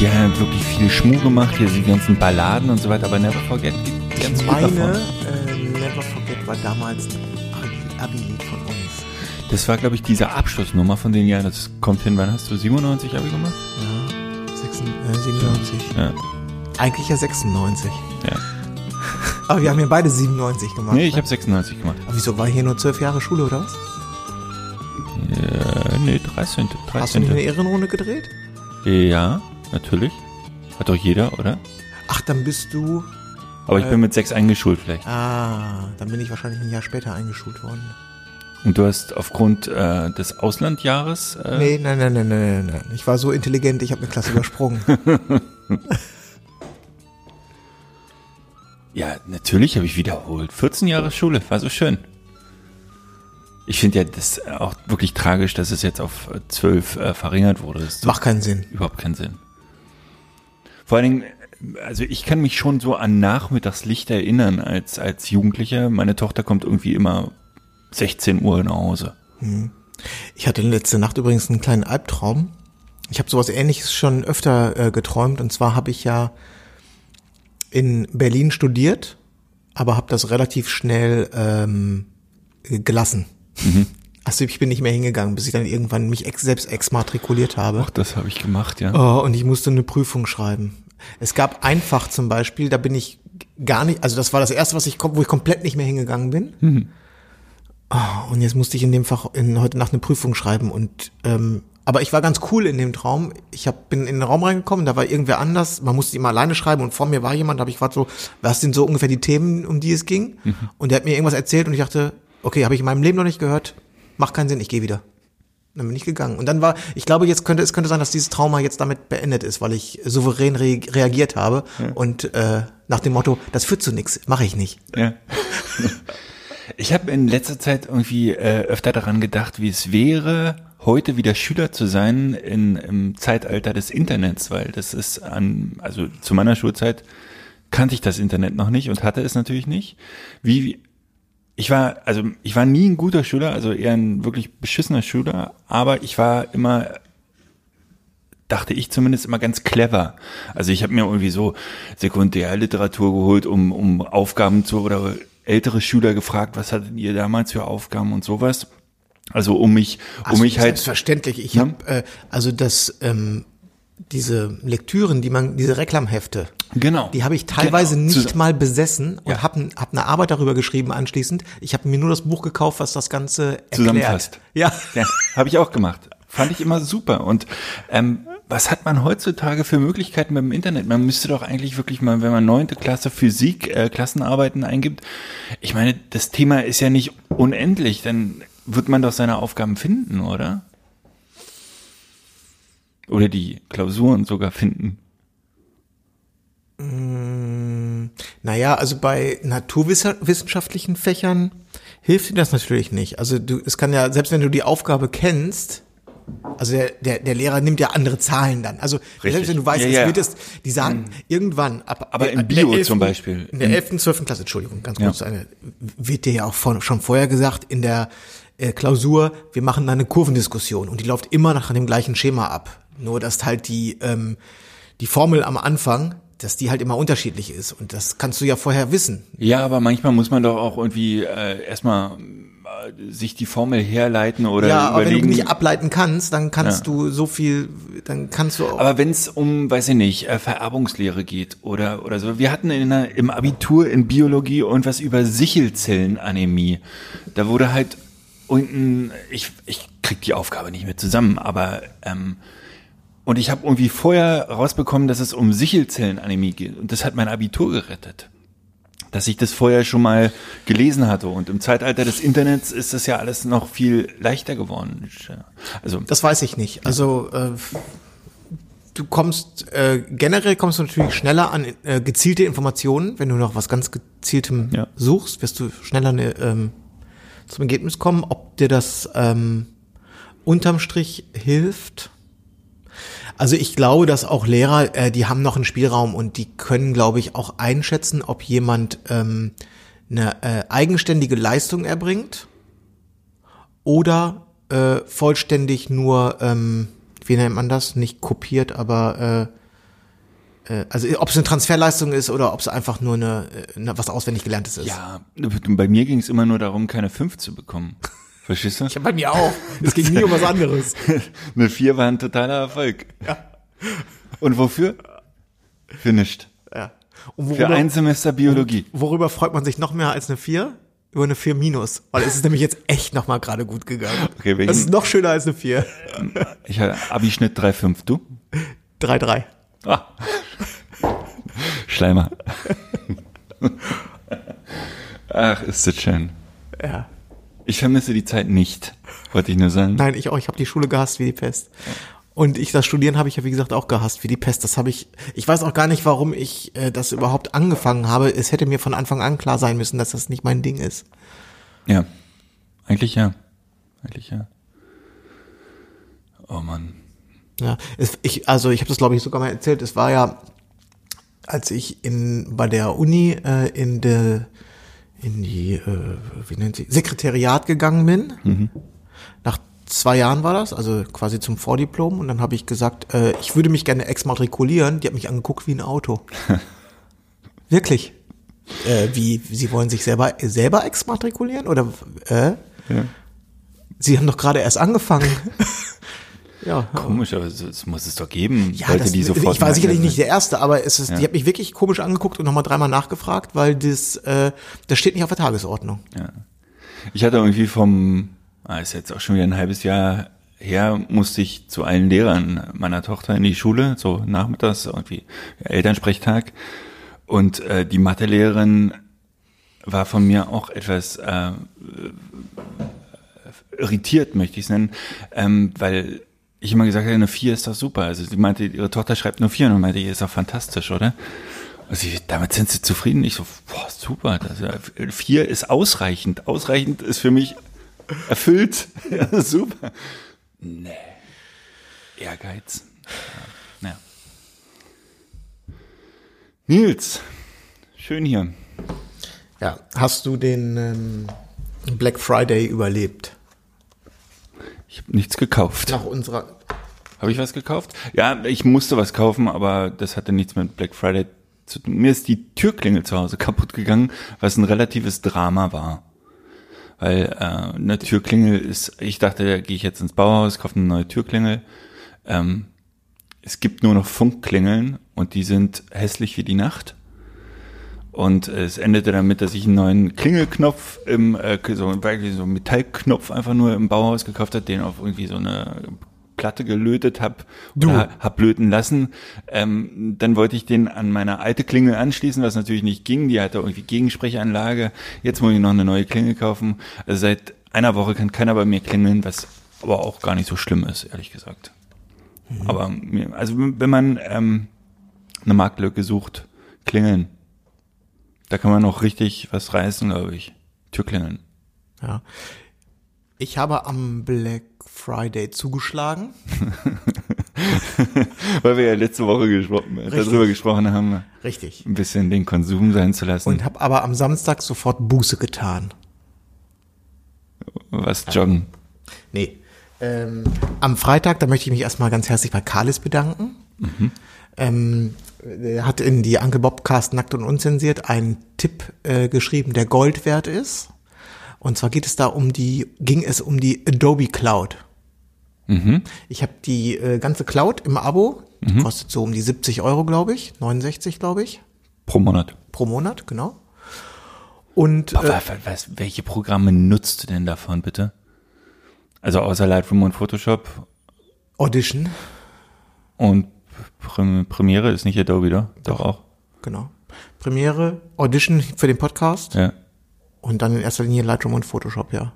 Die, haben wirklich viel Schmuh gemacht, hier die ganzen Balladen und so weiter, aber Never Forget gibt ganz Ich meine, davon. äh, Never Forget war damals ein Abi-Lied von uns. Das war, glaube ich, diese Abschlussnummer von den Jahren. Das kommt hin, wann hast du 97 Abi gemacht? Ja, 96, äh, 97. Ja. Eigentlich ja 96. ja. Aber wir haben ja beide 97 gemacht. Nee, ich ne? habe 96 gemacht. Aber wieso war hier nur 12 Jahre Schule oder was? Äh, nee, 13. 13. Hast du nicht eine Ehrenrunde gedreht? Ja, natürlich. Hat doch jeder, oder? Ach, dann bist du. Aber ich bin mit 6 eingeschult vielleicht. Ah, dann bin ich wahrscheinlich ein Jahr später eingeschult worden. Und du hast aufgrund äh, des Auslandjahres... Äh, Nee, nein, nein, nein, nein, nein, nein. Ich war so intelligent, ich habe eine Klasse übersprungen. Ja, natürlich habe ich wiederholt. 14 Jahre Schule, war so schön. Ich finde ja das auch wirklich tragisch, dass es jetzt auf äh, 12 äh, verringert wurde. Das Macht keinen Sinn. überhaupt keinen Sinn. Vor allen Dingen, also ich kann mich schon so an Nachmittagslicht erinnern als, als Jugendlicher. Meine Tochter kommt irgendwie immer 16 Uhr nach Hause. Ich hatte letzte Nacht übrigens einen kleinen Albtraum. Ich habe sowas ähnliches schon öfter äh, geträumt. Und zwar habe ich ja in Berlin studiert, aber habe das relativ schnell ähm, gelassen. Also ich bin nicht mehr hingegangen, bis ich dann irgendwann mich ex selbst exmatrikuliert habe. Ach, das habe ich gemacht, ja. Oh, und ich musste eine Prüfung schreiben. Es gab ein Fach zum Beispiel, da bin ich gar nicht, also das war das erste, was ich, wo ich komplett nicht mehr hingegangen bin. Oh, und jetzt musste ich in dem Fach in, heute Nacht eine Prüfung schreiben und ähm, aber ich war ganz cool in dem Traum. Ich hab, bin in den Raum reingekommen, da war irgendwer anders. Man musste immer alleine schreiben und vor mir war jemand. Da habe ich gefragt so, was sind so ungefähr die Themen, um die es ging? Und der hat mir irgendwas erzählt und ich dachte, okay, habe ich in meinem Leben noch nicht gehört. Macht keinen Sinn, ich gehe wieder. Dann bin ich gegangen. Und dann war, ich glaube, jetzt könnte es könnte sein, dass dieses Trauma jetzt damit beendet ist, weil ich souverän re reagiert habe und äh, nach dem Motto, das führt zu nichts, mache ich nicht. Ja. Ich habe in letzter Zeit irgendwie äh, öfter daran gedacht, wie es wäre, heute wieder Schüler zu sein in, im Zeitalter des Internets, weil das ist an, also zu meiner Schulzeit kannte ich das Internet noch nicht und hatte es natürlich nicht. Wie, ich war, also ich war nie ein guter Schüler, also eher ein wirklich beschissener Schüler, aber ich war immer dachte ich zumindest immer ganz clever. Also ich habe mir irgendwie so Sekundärliteratur geholt, um, um Aufgaben zu oder ältere Schüler gefragt, was hattet ihr damals für Aufgaben und sowas. Also um mich, um Also mich halt. Selbstverständlich. Ich Ja. habe äh, also das ähm, diese Lektüren, die man, diese Reklamhefte, Genau. die habe ich teilweise Genau. nicht mal besessen und Ja. habe hab eine Arbeit darüber geschrieben anschließend. Ich habe mir nur das Buch gekauft, was das Ganze erklärt. Zusammenfasst. Ja. Ja, habe ich auch gemacht. Fand ich immer super. Und ähm, was hat man heutzutage für Möglichkeiten beim Internet? Man müsste doch eigentlich wirklich mal, wenn man neunte Klasse Physik, äh, Klassenarbeiten eingibt, ich meine, das Thema ist ja nicht unendlich, dann wird man doch seine Aufgaben finden, oder? Oder die Klausuren sogar finden. Naja, also bei naturwissenschaftlichen Fächern hilft dir das natürlich nicht. Also du, es kann ja, selbst wenn du die Aufgabe kennst, also der, der, der Lehrer nimmt ja andere Zahlen dann. Also selbst wenn du weißt, Ja, es ja. wird es, die sagen irgendwann ab Aber in Bio 11. zum Beispiel. In der In- 11., 12. Klasse, Entschuldigung, ganz Ja. kurz eine, wird dir ja auch von, schon vorher gesagt, in der äh, Klausur, wir machen da eine Kurvendiskussion und die läuft immer nach dem gleichen Schema ab. Nur, dass halt die, ähm, die Formel am Anfang, dass die halt immer unterschiedlich ist und das kannst du ja vorher wissen. Ja, aber manchmal muss man doch auch irgendwie äh, erstmal äh, sich die Formel herleiten oder ja, aber wenn überlegen. du nicht ableiten kannst, dann kannst Ja. du so viel, dann kannst du auch. Aber wenn es um, weiß ich nicht, äh, Vererbungslehre geht oder oder so. Wir hatten in der, im Abitur in Biologie irgendwas über Sichelzellenanämie. Da wurde halt unten, ich, ich krieg die Aufgabe nicht mehr zusammen, aber ähm, und ich habe irgendwie vorher rausbekommen, dass es um Sichelzellenanämie geht und das hat mein Abitur gerettet. dass ich das vorher schon mal gelesen hatte. Und im Zeitalter des Internets ist das ja alles noch viel leichter geworden. Also Das weiß ich nicht. Also äh, du kommst äh, generell kommst du natürlich schneller an äh, gezielte Informationen, wenn du noch was ganz gezieltem Ja. suchst, wirst du schneller ne, ähm, zum Ergebnis kommen. Ob dir das ähm, unterm Strich hilft? Also ich glaube, dass auch Lehrer, äh, die haben noch einen Spielraum und die können, glaube ich, auch einschätzen, ob jemand ähm, eine äh, eigenständige Leistung erbringt oder äh, vollständig nur, ähm, wie nennt man das? Nicht kopiert, aber äh, äh, also ob es eine Transferleistung ist oder ob es einfach nur eine, äh, eine was auswendig gelerntes ist. ja, bei mir ging es immer nur darum, keine fünf zu bekommen. Verstehst du? Ja, bei mir auch. Es ging nie um was anderes. Eine vier war ein totaler Erfolg. Ja. Und wofür? Für nichts. Ja. Für ein Semester Biologie. worüber freut man sich noch mehr als eine 4? Über eine 4 minus. Weil es ist nämlich jetzt echt nochmal gerade gut gegangen. Okay, welchen- das ist noch schöner als eine 4. Ich hatte Abischnitt 3,5. Du? 3-3. Ah. Schleimer. Ach, ist das schön. Ja. Ich vermisse die Zeit nicht, wollte ich nur sagen. Nein, ich auch. Ich habe die Schule gehasst wie die Pest. Und ich das Studieren habe ich ja wie gesagt auch gehasst wie die Pest. Das habe ich. Ich weiß auch gar nicht, warum ich äh, das überhaupt angefangen habe. Es hätte mir von Anfang an klar sein müssen, dass das nicht mein Ding ist. Ja. Eigentlich ja. Eigentlich ja. Oh Mann. Ja, es, ich, also ich habe das glaube ich sogar mal erzählt. Es war ja, als ich in bei der Uni äh, in der in die äh, wie nennt sie Sekretariat gegangen bin. Nach zwei Jahren war das, also quasi zum Vordiplom. Und dann habe ich gesagt, äh, ich würde mich gerne exmatrikulieren. Die hat mich angeguckt wie ein Auto. Wirklich. Äh, wie, Sie wollen sich selber selber exmatrikulieren oder äh? Ja. Sie haben doch gerade erst angefangen. ja. Komisch, aber es, muss es doch geben. Ja, Leute, das, die sofort ich war sicherlich merken, nicht der Erste, aber es ist, Ja. die hat mich wirklich komisch angeguckt und nochmal dreimal nachgefragt, weil das, äh, das steht nicht auf der Tagesordnung. Ich hatte irgendwie vom, ah, ist jetzt auch schon wieder ein halbes Jahr her, musste ich zu allen Lehrern meiner Tochter in die Schule, so nachmittags, irgendwie Elternsprechtag. Und äh, die Mathelehrerin war von mir auch etwas äh, irritiert, möchte ich es nennen, ähm, weil ich immer gesagt habe, eine 4 ist doch super. Also sie meinte, ihre Tochter schreibt nur 4 und meinte ich, ist doch fantastisch, oder? Und sie, damit sind sie zufrieden. Ich so, boah, super. Das, äh, vier ist ausreichend. Ausreichend ist für mich erfüllt. Ja, super. Nee. Ehrgeiz. Ja. ja. Nils, schön hier. Ja. Hast du den ähm, Black Friday überlebt? Ich habe nichts gekauft. Nach unserer. Habe ich was gekauft? Ja, ich musste was kaufen, aber das hatte nichts mit Black Friday zu tun. Mir ist die Türklingel zu Hause kaputt gegangen, was ein relatives Drama war. Weil äh, eine Türklingel ist, ich dachte, da gehe ich jetzt ins Bauhaus, kaufe eine neue Türklingel. Ähm, es gibt nur noch Funkklingeln und die sind hässlich wie die Nacht. Und es endete damit, dass ich einen neuen Klingelknopf im, äh, so, so einen Metallknopf einfach nur im Bauhaus gekauft habe, den auf irgendwie so eine Platte gelötet hab Du. hab löten lassen. Ähm, dann wollte ich den an meine alte Klingel anschließen, was natürlich nicht ging. Die hatte irgendwie Gegensprechanlage. Jetzt muss ich noch eine neue Klingel kaufen. Also seit einer Woche kann keiner bei mir klingeln, was aber auch gar nicht so schlimm ist, ehrlich gesagt. Aber mir- also wenn man ähm, eine Marktlücke sucht, klingeln. Da kann man noch richtig was reißen, glaube ich. Türklingeln. Ja. Ich habe am Black Friday zugeschlagen. Weil wir ja letzte Woche gesprochen, darüber gesprochen haben, Richtig. ein bisschen den Konsum sein zu lassen. Und habe aber am Samstag sofort Buße getan. was joggen. Nee. Ähm, am Freitag, da möchte ich mich erstmal ganz herzlich bei Kalis bedanken. Ähm, er hat in die Uncle Bobcast Nackt und Unzensiert einen Tipp äh, geschrieben, der Gold wert ist. Und zwar geht es da um die, ging es um die Adobe Cloud. Ich habe die äh, ganze Cloud im Abo, die kostet so um die 70 Euro, glaube ich, 69, glaube ich, Pro Monat. pro Monat, genau. Und Aber äh, was, welche Programme nutzt du denn davon, bitte? Also außer Lightroom und Photoshop Audition, und Premiere ist nicht Adobe, oder? Doch auch. genau. Premiere, Audition für den Podcast Ja. und dann in erster Linie Lightroom und Photoshop, ja.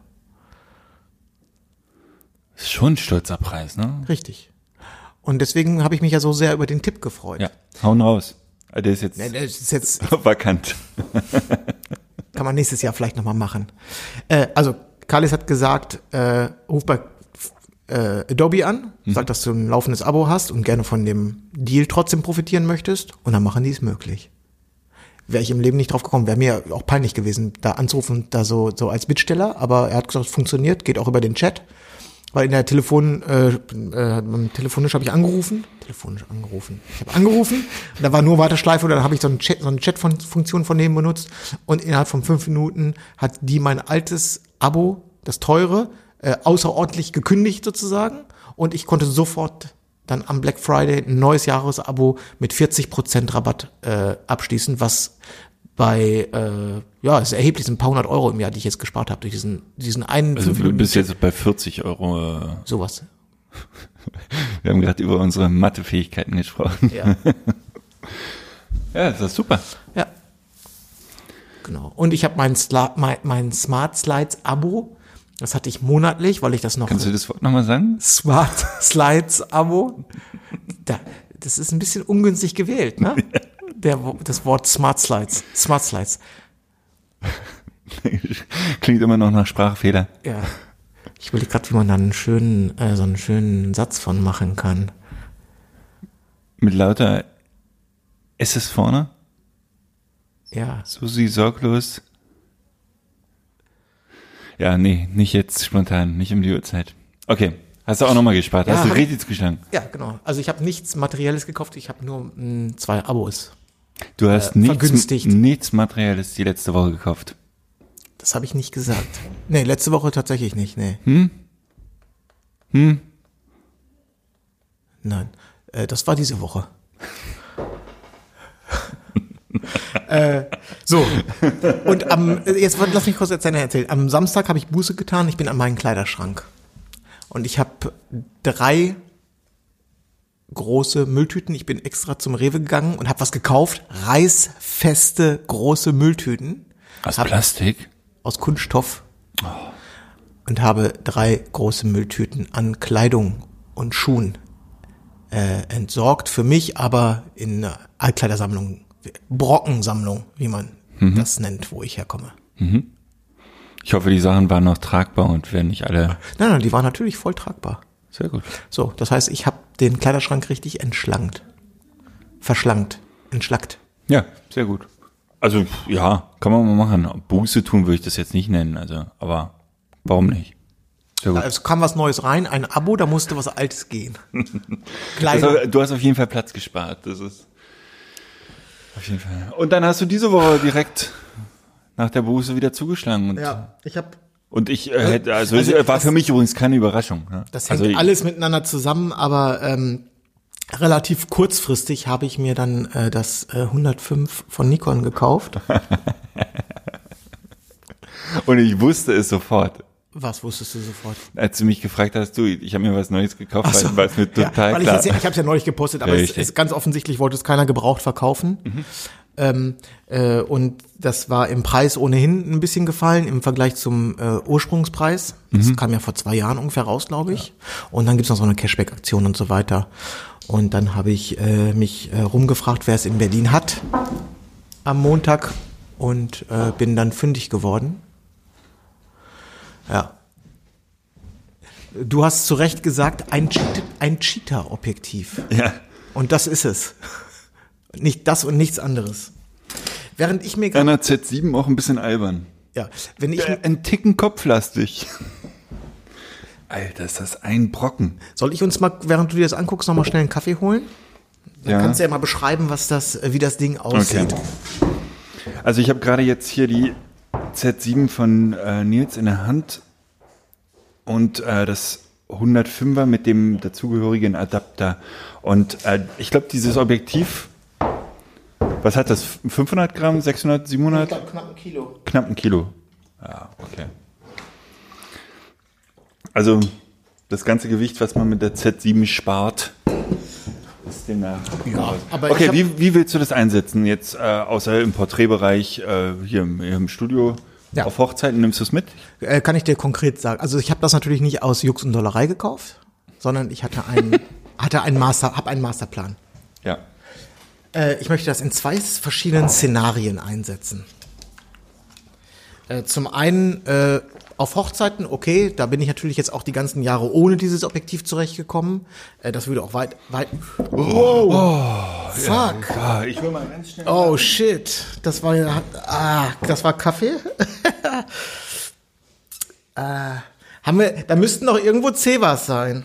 Ist schon ein stolzer Preis, ne? Richtig. Und deswegen habe ich mich ja so sehr über den Tipp gefreut. Ja. Hauen raus. Ah, Der ist jetzt Nee, Das ist jetzt vakant. Kann man nächstes Jahr vielleicht nochmal machen. Äh, also, Kalis hat gesagt, äh, ruf bei äh, Adobe an, sag, dass du ein laufendes Abo hast und gerne von dem Deal trotzdem profitieren möchtest. Und dann machen die es möglich. Wäre ich im Leben nicht drauf gekommen, wäre mir auch peinlich gewesen, da anzurufen, da so, so als Bittsteller, aber er hat gesagt, es funktioniert, geht auch über den Chat. Weil in der Telefon, äh, äh, telefonisch habe ich angerufen, telefonisch angerufen. Ich habe angerufen, und da war nur Warteschleife und dann habe ich so, einen Chat, so eine Chat-Funktion von denen benutzt. Und innerhalb von fünf Minuten hat die mein altes Abo, das teure, äh, außerordentlich gekündigt sozusagen und ich konnte sofort dann am Black Friday ein neues Jahresabo mit 40% Rabatt äh, abschließen, was bei, äh, ja, es ist erheblich, sind ein paar hundert Euro im Jahr, die ich jetzt gespart habe durch diesen, diesen einen Also du bist jetzt bei 40 Euro. äh, sowas. Wir haben gerade über unsere Mathefähigkeiten gesprochen. Ja. Ja, das ist super. Ja. Genau. Und ich habe mein, mein, mein Smart Slides Abo. Das hatte ich monatlich, weil ich das noch Kannst du das Wort nochmal sagen? Smart Slides Abo. Da, das ist ein bisschen ungünstig gewählt, ne? Der, das Wort Smart Slides. Smart Slides. Klingt immer noch nach Sprachfehler. Ja. Ich überlege gerade, wie man da einen schönen, äh, so einen schönen Satz von machen kann. Mit lauter S ist vorne. Ja. Susi sorglos. Ja, nee, nicht jetzt spontan, nicht um die Uhrzeit. Okay, hast du auch nochmal gespart. Ja, hast du hab- Kredits geschlagen? Ja, genau. Also ich habe nichts Materielles gekauft, ich habe nur mh, zwei Abos. Du hast Äh, nichts, nichts Materielles die letzte Woche gekauft. Das habe ich nicht gesagt. Nee, letzte Woche tatsächlich nicht, nee. Hm? Hm? Nein, äh, das war diese Woche. äh, so, und am, jetzt lass mich kurz erzählen, erzählen. Am Samstag habe ich Buße getan, ich bin an meinen Kleiderschrank. Und ich habe drei große Mülltüten. Ich bin extra zum Rewe gegangen und habe was gekauft. Reißfeste große Mülltüten Aus Hab- Plastik? aus Kunststoff und habe drei große Mülltüten an Kleidung und Schuhen äh, entsorgt. Für mich aber in einer Altkleidersammlung, Brockensammlung, wie man das nennt, wo ich herkomme. Ich hoffe, die Sachen waren noch tragbar und werden nicht alle. Nein, nein, die war natürlich voll tragbar. Sehr gut. So, das heißt, ich habe den Kleiderschrank richtig entschlankt. Verschlankt. Entschlackt. Ja, sehr gut. Also, ja, kann man mal machen. Buße tun würde ich das jetzt nicht nennen, also, aber warum nicht? Sehr gut. Es kam was Neues rein, ein Abo, da musste was Altes gehen. Also, du hast auf jeden Fall Platz gespart. Das ist auf jeden Fall. Und dann hast du diese Woche direkt nach der Buße wieder zugeschlagen. Und, ja, ich habe und ich äh, hätte, also, Also, es war das- für mich übrigens keine Überraschung. Ne? Das hängt also, alles miteinander zusammen, aber ähm, relativ kurzfristig habe ich mir dann äh, das äh, 105 von Nikon gekauft. Und ich wusste es sofort. Was wusstest du sofort? Als du mich gefragt hast, du, ich habe mir was Neues gekauft, so. weil, es mir total ja, klar. Ich, jetzt, ich habe es ja neulich gepostet, aber es ist ganz offensichtlich wollte es keiner gebraucht verkaufen. Ähm, äh, und das war im Preis ohnehin ein bisschen gefallen im Vergleich zum äh, Ursprungspreis. Das kam ja vor zwei Jahren ungefähr raus, glaube ich. Und dann gibt's noch so eine Cashback-Aktion und so weiter. Und dann habe ich äh, mich äh, rumgefragt, wer es in Berlin hat am Montag und äh, bin dann fündig geworden. Ja. Du hast zu Recht gesagt, ein, ein Cheater-Objektiv. ja. Und das ist es. Nicht das und nichts anderes. Während ich mir gerade, Einer Z7 auch ein bisschen albern. ja, wenn ich, Äh, Ein Ticken kopflastig. Alter, ist das ein Brocken. soll ich uns mal, während du dir das anguckst, nochmal schnell einen Kaffee holen? Dann Ja. kannst du ja mal beschreiben, was das, äh, wie das Ding aussieht. Also ich habe gerade jetzt hier die Z7 von äh, Nils in der Hand und äh, das 105er mit dem dazugehörigen Adapter. Und äh, ich glaube, dieses Objektiv, was hat das? 500 Gramm, 600, 700? glaube, knapp ein Kilo. Knapp ein Kilo. Ja, okay. Also das ganze Gewicht, was man mit der Z7 spart, ist demnach. Ja, aber ich okay, wie, wie willst du das einsetzen jetzt, äh, außer im Porträtbereich äh, hier im, hier im Studio? Ja. Auf Hochzeiten nimmst du es mit? Äh, kann ich dir konkret sagen. Also ich habe das natürlich nicht aus Jux und Dollerei gekauft, sondern ich hatte einen, hatte einen Master, habe einen Masterplan. Ja. Äh, ich möchte das in zwei verschiedenen Szenarien einsetzen. Äh, zum einen äh, auf Hochzeiten, okay, da bin ich natürlich jetzt auch die ganzen Jahre ohne dieses Objektiv zurechtgekommen. Äh, das würde auch weit, weit. Wow. Fuck. Ah, ich will mal ganz schnell. Oh shit, das war ja, ah, das war Kaffee. äh, haben wir, da müssten doch irgendwo Cevas sein.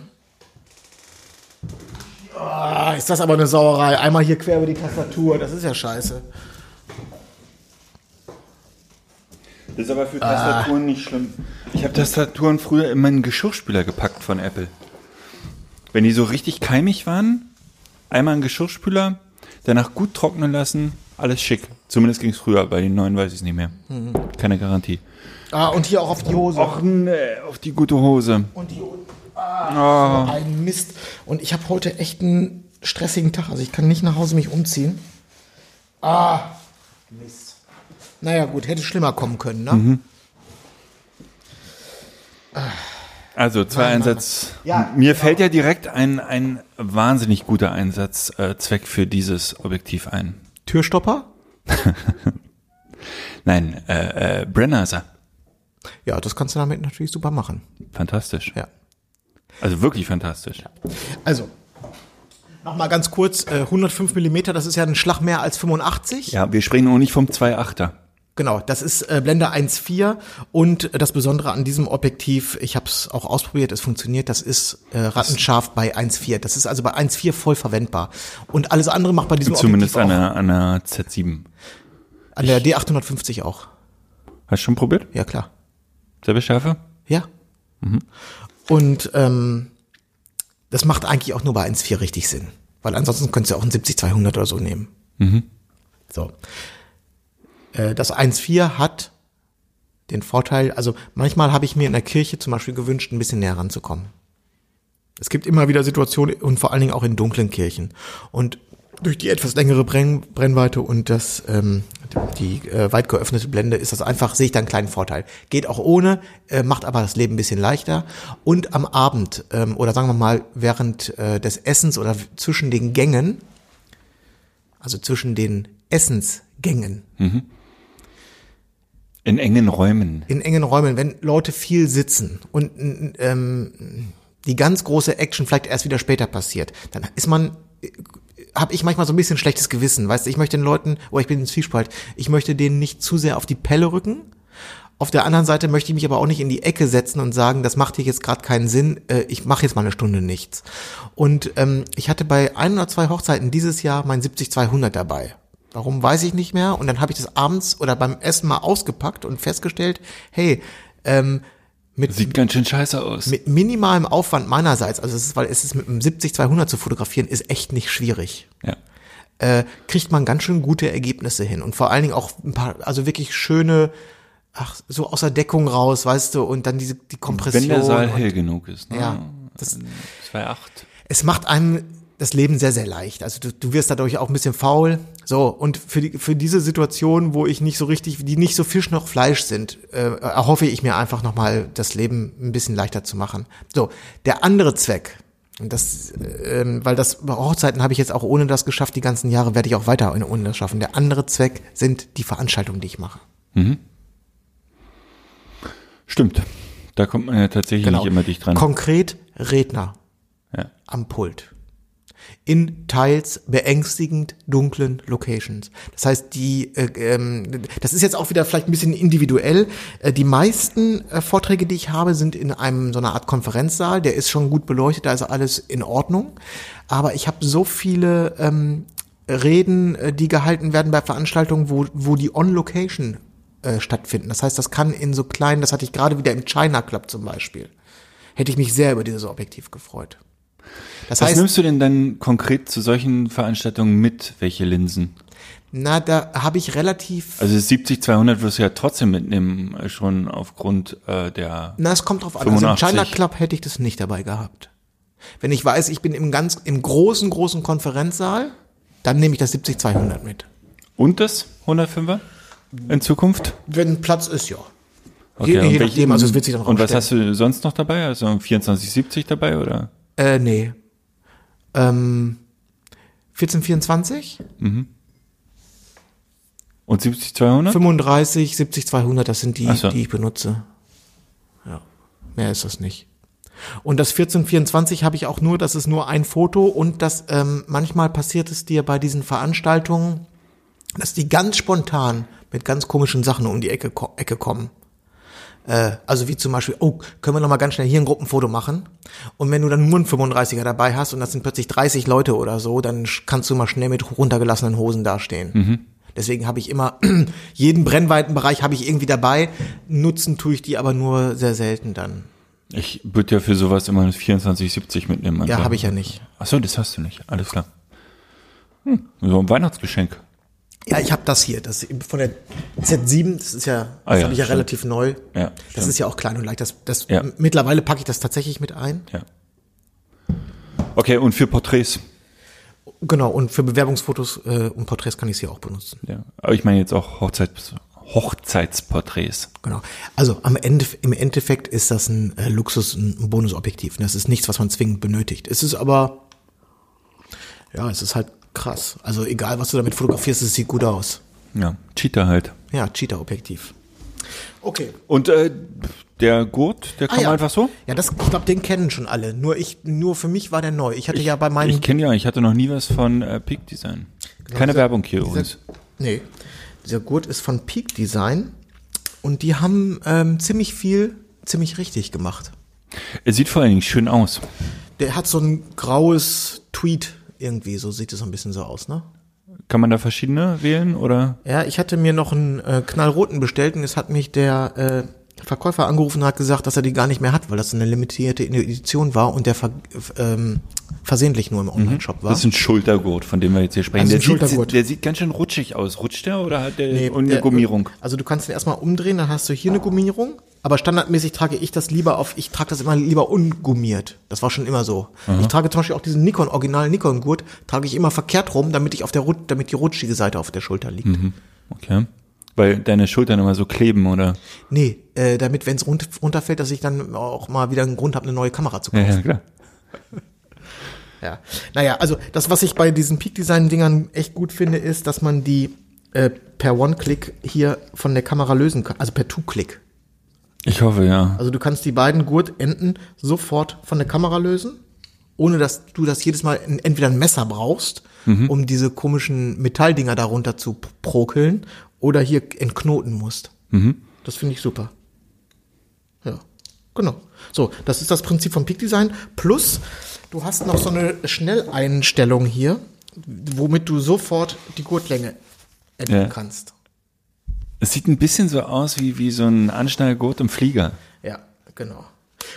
Ah, ist das aber eine Sauerei. Einmal hier quer über die Tastatur, das ist ja scheiße. Das ist aber für Tastaturen nicht schlimm. Ich habe Tastaturen früher in meinen Geschirrspüler gepackt von Apple. Wenn die so richtig keimig waren, einmal einen Geschirrspüler, danach gut trocknen lassen, alles schick. Zumindest ging es früher, bei den neuen weiß ich es nicht mehr. Keine Garantie. Ah, und hier auch auf die Hose. Och nee, auf die gute Hose. Und hier unten. Ah, ein Mist. Und ich habe heute echt einen stressigen Tag. Also ich kann nicht nach Hause mich umziehen. Ah, Mist. Naja, gut, hätte schlimmer kommen können, ne? Also zwei Einsatz. Ja, Mir fällt ja direkt ein, ein wahnsinnig guter Einsatzzweck äh, Zweck für dieses Objektiv ein. Türstopper? Nein, äh, äh, Brennerser. Ja, das kannst du damit natürlich super machen. Fantastisch. Ja. Also wirklich fantastisch. Also, nochmal ganz kurz, äh, 105 Millimeter, das ist ja ein Schlag mehr als 85. Ja, wir sprechen auch nicht vom 2.8er. Genau, das ist äh, Blende 1.4 und äh, das Besondere an diesem Objektiv, ich habe es auch ausprobiert, es funktioniert, das ist äh, rattenscharf bei 1.4. Das ist also bei 1.4 voll verwendbar. Und alles andere macht bei diesem Zumindest an Objektiv der, an der Z7. auch. An der D850 auch. Hast du schon probiert? Ja, klar. Selbe Schärfe? Ja. Und ähm, das macht eigentlich auch nur bei 1.4 richtig Sinn. Weil ansonsten könntest du auch einen 70-200 oder so nehmen. So. Äh, das 1.4 hat den Vorteil, also manchmal habe ich mir in der Kirche zum Beispiel gewünscht, ein bisschen näher ranzukommen. Es gibt immer wieder Situationen und vor allen Dingen auch in dunklen Kirchen. Und durch die etwas längere Brenn Brennweite und das ähm, die äh, weit geöffnete Blende ist das einfach, sehe ich da einen kleinen Vorteil. Geht auch ohne, äh, macht aber das Leben ein bisschen leichter. Und am Abend ähm, oder sagen wir mal während äh, des Essens oder zwischen den Gängen, also zwischen den Essensgängen, In engen Räumen. in engen Räumen, wenn Leute viel sitzen und ähm, die ganz große Action vielleicht erst wieder später passiert, dann ist man habe ich manchmal so ein bisschen schlechtes Gewissen, weißt du, ich möchte den Leuten, oder ich bin in Zwiespalt, ich möchte denen nicht zu sehr auf die Pelle rücken. Auf der anderen Seite möchte ich mich aber auch nicht in die Ecke setzen und sagen, das macht hier jetzt gerade keinen Sinn, äh, ich mache jetzt mal eine Stunde nichts. Und ähm, ich hatte bei ein oder zwei Hochzeiten dieses Jahr mein 70-200 dabei. Warum weiß ich nicht mehr. Und dann habe ich das abends oder beim Essen mal ausgepackt und festgestellt, hey, ähm, mit, Sieht ganz schön scheiße aus. mit minimalem Aufwand meinerseits, also es ist, weil es ist mit einem 70-200 zu fotografieren, ist echt nicht schwierig. ja. Äh, kriegt man ganz schön gute Ergebnisse hin und vor allen Dingen auch ein paar, also wirklich schöne, ach, so aus der Deckung raus, weißt du, und dann diese, die Kompression. Wenn der Saal hell genug ist. Ne? Ja, das, 2.8. es macht einem das Leben sehr, sehr leicht. Also du, du wirst dadurch auch ein bisschen faul. So, und für, die, für diese Situation, wo ich nicht so richtig, die nicht so Fisch noch Fleisch sind, äh, erhoffe ich mir einfach nochmal das Leben ein bisschen leichter zu machen. So, der andere Zweck, und das, ähm, weil das bei Hochzeiten habe ich jetzt auch ohne das geschafft, die ganzen Jahre werde ich auch weiter ohne das schaffen. Der andere Zweck sind die Veranstaltungen, die ich mache. Stimmt. Da kommt man ja tatsächlich nicht immer dicht dran. Konkret Redner Ja. am Pult. In teils beängstigend dunklen Locations. Das heißt, die, äh, ähm, das ist jetzt auch wieder vielleicht ein bisschen individuell. Äh, die meisten äh, Vorträge, die ich habe, sind in einem so einer Art Konferenzsaal. Der ist schon gut beleuchtet, da ist alles in Ordnung. Aber ich habe so viele ähm, Reden, äh, die gehalten werden bei Veranstaltungen, wo, wo die On-Location äh, stattfinden. Das heißt, das kann in so kleinen, das hatte ich gerade wieder im China Club zum Beispiel. Hätte ich mich sehr über dieses Objektiv gefreut. Das Was heißt, nimmst du denn dann konkret zu solchen Veranstaltungen mit? Welche Linsen? na, da habe ich relativ, Also 70-200 wirst du ja trotzdem mitnehmen, äh, schon aufgrund äh, der... na, es kommt drauf an. Also im 85. China Club hätte ich das nicht dabei gehabt. Wenn ich weiß, ich bin im ganz, im großen, großen Konferenzsaal, dann nehme ich das 70-200 mit. Und das 105er in Zukunft? Wenn Platz ist, ja. Okay, je, und je nachdem, also es wird sich dann Und was hast du sonst noch dabei? Also 2470 dabei oder? Äh, nee. Ähm, 1424, Und 70200? 35, 70, 200, das sind die, so. die ich benutze. Ja, mehr ist das nicht. Und das 1424 habe ich auch nur, das ist nur ein Foto und das ähm, manchmal passiert es dir bei diesen Veranstaltungen, dass die ganz spontan mit ganz komischen Sachen um die Ecke, Ecke kommen. Äh, also wie zum Beispiel, oh, können wir noch mal ganz schnell hier ein Gruppenfoto machen? Und wenn du dann nur einen 35er dabei hast und das sind plötzlich 30 Leute oder so, dann kannst du mal schnell mit runtergelassenen Hosen dastehen. Deswegen habe ich immer jeden Brennweitenbereich habe ich irgendwie dabei. Nutzen tue ich die aber nur sehr selten dann. Ich würde ja für sowas immer das 2470 mitnehmen. Ja, habe ich ja nicht. Ach so, das hast du nicht. Alles klar. Hm, so ein Weihnachtsgeschenk. Ja, ich habe das hier, das von der Z7, das ist ja, das Ah ja, habe ich ja stimmt. relativ neu. Ja, das stimmt. ist ja auch klein und leicht. Das, das Ja. mittlerweile packe ich das tatsächlich mit ein. Ja. Okay, und für Porträts? Genau, und für Bewerbungsfotos äh, und Porträts kann ich sie auch benutzen. Ja. Aber ich meine jetzt auch Hochzeits Hochzeitsporträts. Genau. Also am Ende, im Endeffekt ist das ein äh, Luxus, ein, ein Bonusobjektiv. Das ist nichts, was man zwingend benötigt. Es ist aber, ja, es ist halt krass. Also egal, was du damit fotografierst, es sieht gut aus. Ja, Cheetah halt. Ja, Cheetah-Objektiv. Okay. Und äh, der Gurt, der Ah, kam ja. einfach so? Ja, das, ich glaube, den kennen schon alle. Nur ich, nur für mich war der neu. Ich hatte ja bei meinen. Ich kenne ja, ich hatte noch nie was von äh, Peak Design. Keine dieser- Werbung hier dieser, übrigens. Nee. Dieser Gurt ist von Peak Design und die haben ähm, ziemlich viel, ziemlich richtig gemacht. Es sieht vor allen Dingen schön aus. Der hat so ein graues Tweet irgendwie, so sieht es so ein bisschen so aus, ne? Kann man da verschiedene wählen oder? Ja, ich hatte mir noch einen äh, knallroten bestellt und es hat mich der äh, Verkäufer angerufen und hat gesagt, dass er die gar nicht mehr hat, weil das eine limitierte Edition war und der ver ähm, versehentlich nur im Online-Shop war. Das ist ein Schultergurt, von dem wir jetzt hier sprechen. Also der, ein sieht, Schultergurt. der sieht ganz schön rutschig aus. Rutscht der oder hat der Nee, eine der- Gummierung? Also du kannst ihn erstmal umdrehen, dann hast du hier eine Gummierung, aber standardmäßig trage ich das lieber auf, ich trage das immer lieber ungummiert. Das war schon immer so. Ich trage zum Beispiel auch diesen Nikon, original Nikon Gurt, trage ich immer verkehrt rum, damit ich auf der, damit die rutschige Seite auf der Schulter liegt. Okay. Weil deine Schultern immer so kleben, oder? Nee, äh, damit, wenn es run runterfällt, dass ich dann auch mal wieder einen Grund habe, eine neue Kamera zu kaufen. Ja, ja, klar. Ja. Naja, also das, was ich bei diesen Peak-Design-Dingern echt gut finde, ist, dass man die äh, per One-Click hier von der Kamera lösen kann, also per Two-Click. Ich hoffe, ja. Also du kannst die beiden Gurtenden sofort von der Kamera lösen, ohne dass du das jedes Mal in, entweder ein Messer brauchst, um diese komischen Metalldinger darunter zu prokeln, oder hier entknoten musst. Das finde ich super. Ja, genau. So, das ist das Prinzip vom Peak Design. Plus, du hast noch so eine Schnelleinstellung hier, womit du sofort die Gurtlänge ändern Ja. kannst. Es sieht ein bisschen so aus wie, wie so ein Anschnallgurt im Flieger. Ja, genau.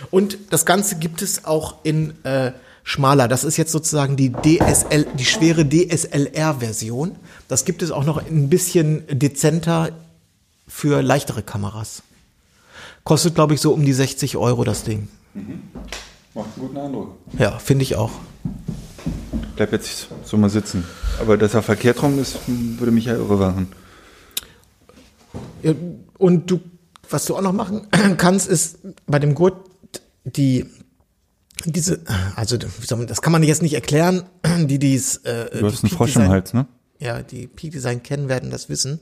Und das Ganze gibt es auch in äh, schmaler. Das ist jetzt sozusagen die DSL, die schwere DSLR-Version. Das gibt es auch noch ein bisschen dezenter für leichtere Kameras. Kostet, glaube ich, so um die 60 Euro das Ding. Macht einen guten Eindruck. Ja, finde ich auch. Bleib jetzt so mal sitzen. Aber dass er verkehrt rum ist, würde mich ja irre machen. Und du, was du auch noch machen kannst, ist bei dem Gurt die diese, also man, das kann man jetzt nicht erklären, die dies. Äh, Du hast die einen Frosch im Hals, ne? ja, die Peak Design kennen, werden das wissen.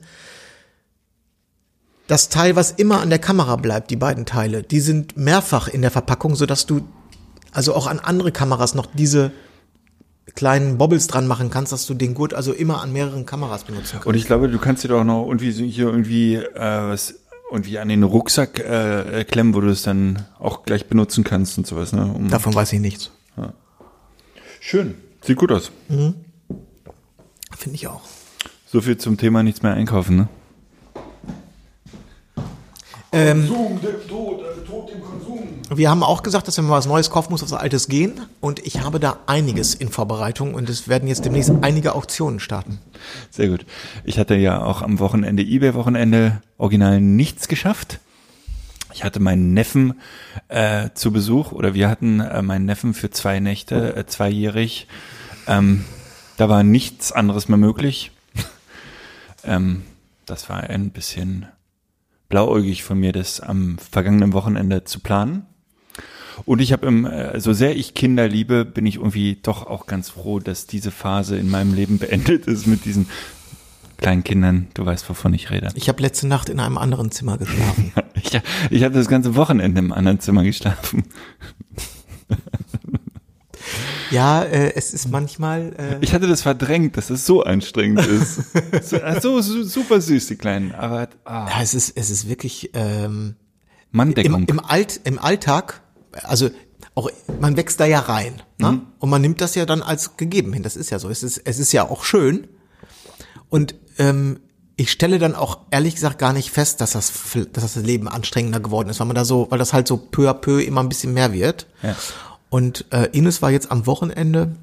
Das Teil, was immer an der Kamera bleibt, die beiden Teile, die sind mehrfach in der Verpackung, sodass du also auch an andere Kameras noch diese kleinen Bobbles dran machen kannst, dass du den Gurt also immer an mehreren Kameras benutzen kannst. Und ich glaube, du kannst dir doch noch irgendwie so hier irgendwie äh, was irgendwie an den Rucksack äh, klemmen, wo du es dann auch gleich benutzen kannst und sowas, ne? Um, Davon weiß ich nichts. Schön. Sieht gut aus. Finde ich auch. So viel zum Thema nichts mehr einkaufen, ne? Konsum, der Tod, äh, Tod im Konsum. Wir haben auch gesagt, dass wenn man was Neues kaufen muss, was Altes gehen. Und ich habe da einiges in Vorbereitung und es werden jetzt demnächst einige Auktionen starten. Sehr gut. Ich hatte ja auch am Wochenende, Ebay-Wochenende, original nichts geschafft. Ich hatte meinen Neffen äh, zu Besuch oder wir hatten äh, meinen Neffen für zwei Nächte, äh, zweijährig. Ähm, da war nichts anderes mehr möglich. ähm, das war ein bisschen blauäugig von mir, das am vergangenen Wochenende zu planen. Und ich habe im, äh, so sehr ich Kinder liebe, bin ich irgendwie doch auch ganz froh, dass diese Phase in meinem Leben beendet ist mit diesen kleinen Kindern. Du weißt, wovon ich rede. Ich habe letzte Nacht in einem anderen Zimmer geschlafen. Ich, ich habe das ganze Wochenende im anderen Zimmer geschlafen. ja, äh, es ist manchmal. Äh, Ich hatte das verdrängt, dass es so anstrengend ist. so, so, so super süß, die Kleinen. Aber ah, ja, es ist, es ist wirklich ähm, Manndeckung. im, im, Alt, im Alltag, also auch man wächst da ja rein. Ne? Und man nimmt das ja dann als gegeben hin. Das ist ja so. Es ist, es ist ja auch schön. Und ähm, ich stelle dann auch ehrlich gesagt gar nicht fest, dass das, dass das Leben anstrengender geworden ist, weil man da so, weil das halt so peu à peu immer ein bisschen mehr wird. Ja. Und äh, Ines war jetzt am Wochenende,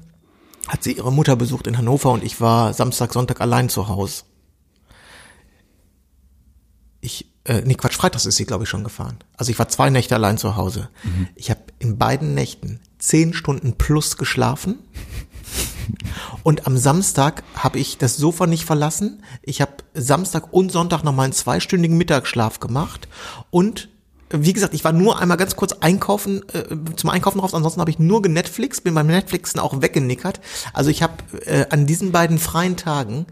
hat sie ihre Mutter besucht in Hannover und ich war Samstag, Sonntag allein zu Hause. Ich, äh, nee, Quatsch, Freitags ist sie, glaube ich, schon gefahren. Also ich war zwei Nächte allein zu Hause. Ich habe in beiden Nächten zehn Stunden plus geschlafen. Und am Samstag habe ich das Sofa nicht verlassen. Ich habe Samstag und Sonntag noch mal einen zweistündigen Mittagsschlaf gemacht. Und wie gesagt, ich war nur einmal ganz kurz einkaufen, äh, zum Einkaufen raus. Ansonsten habe ich nur genetflix, bin beim Netflixen auch weggenickert. Also ich habe äh, an diesen beiden freien Tagen,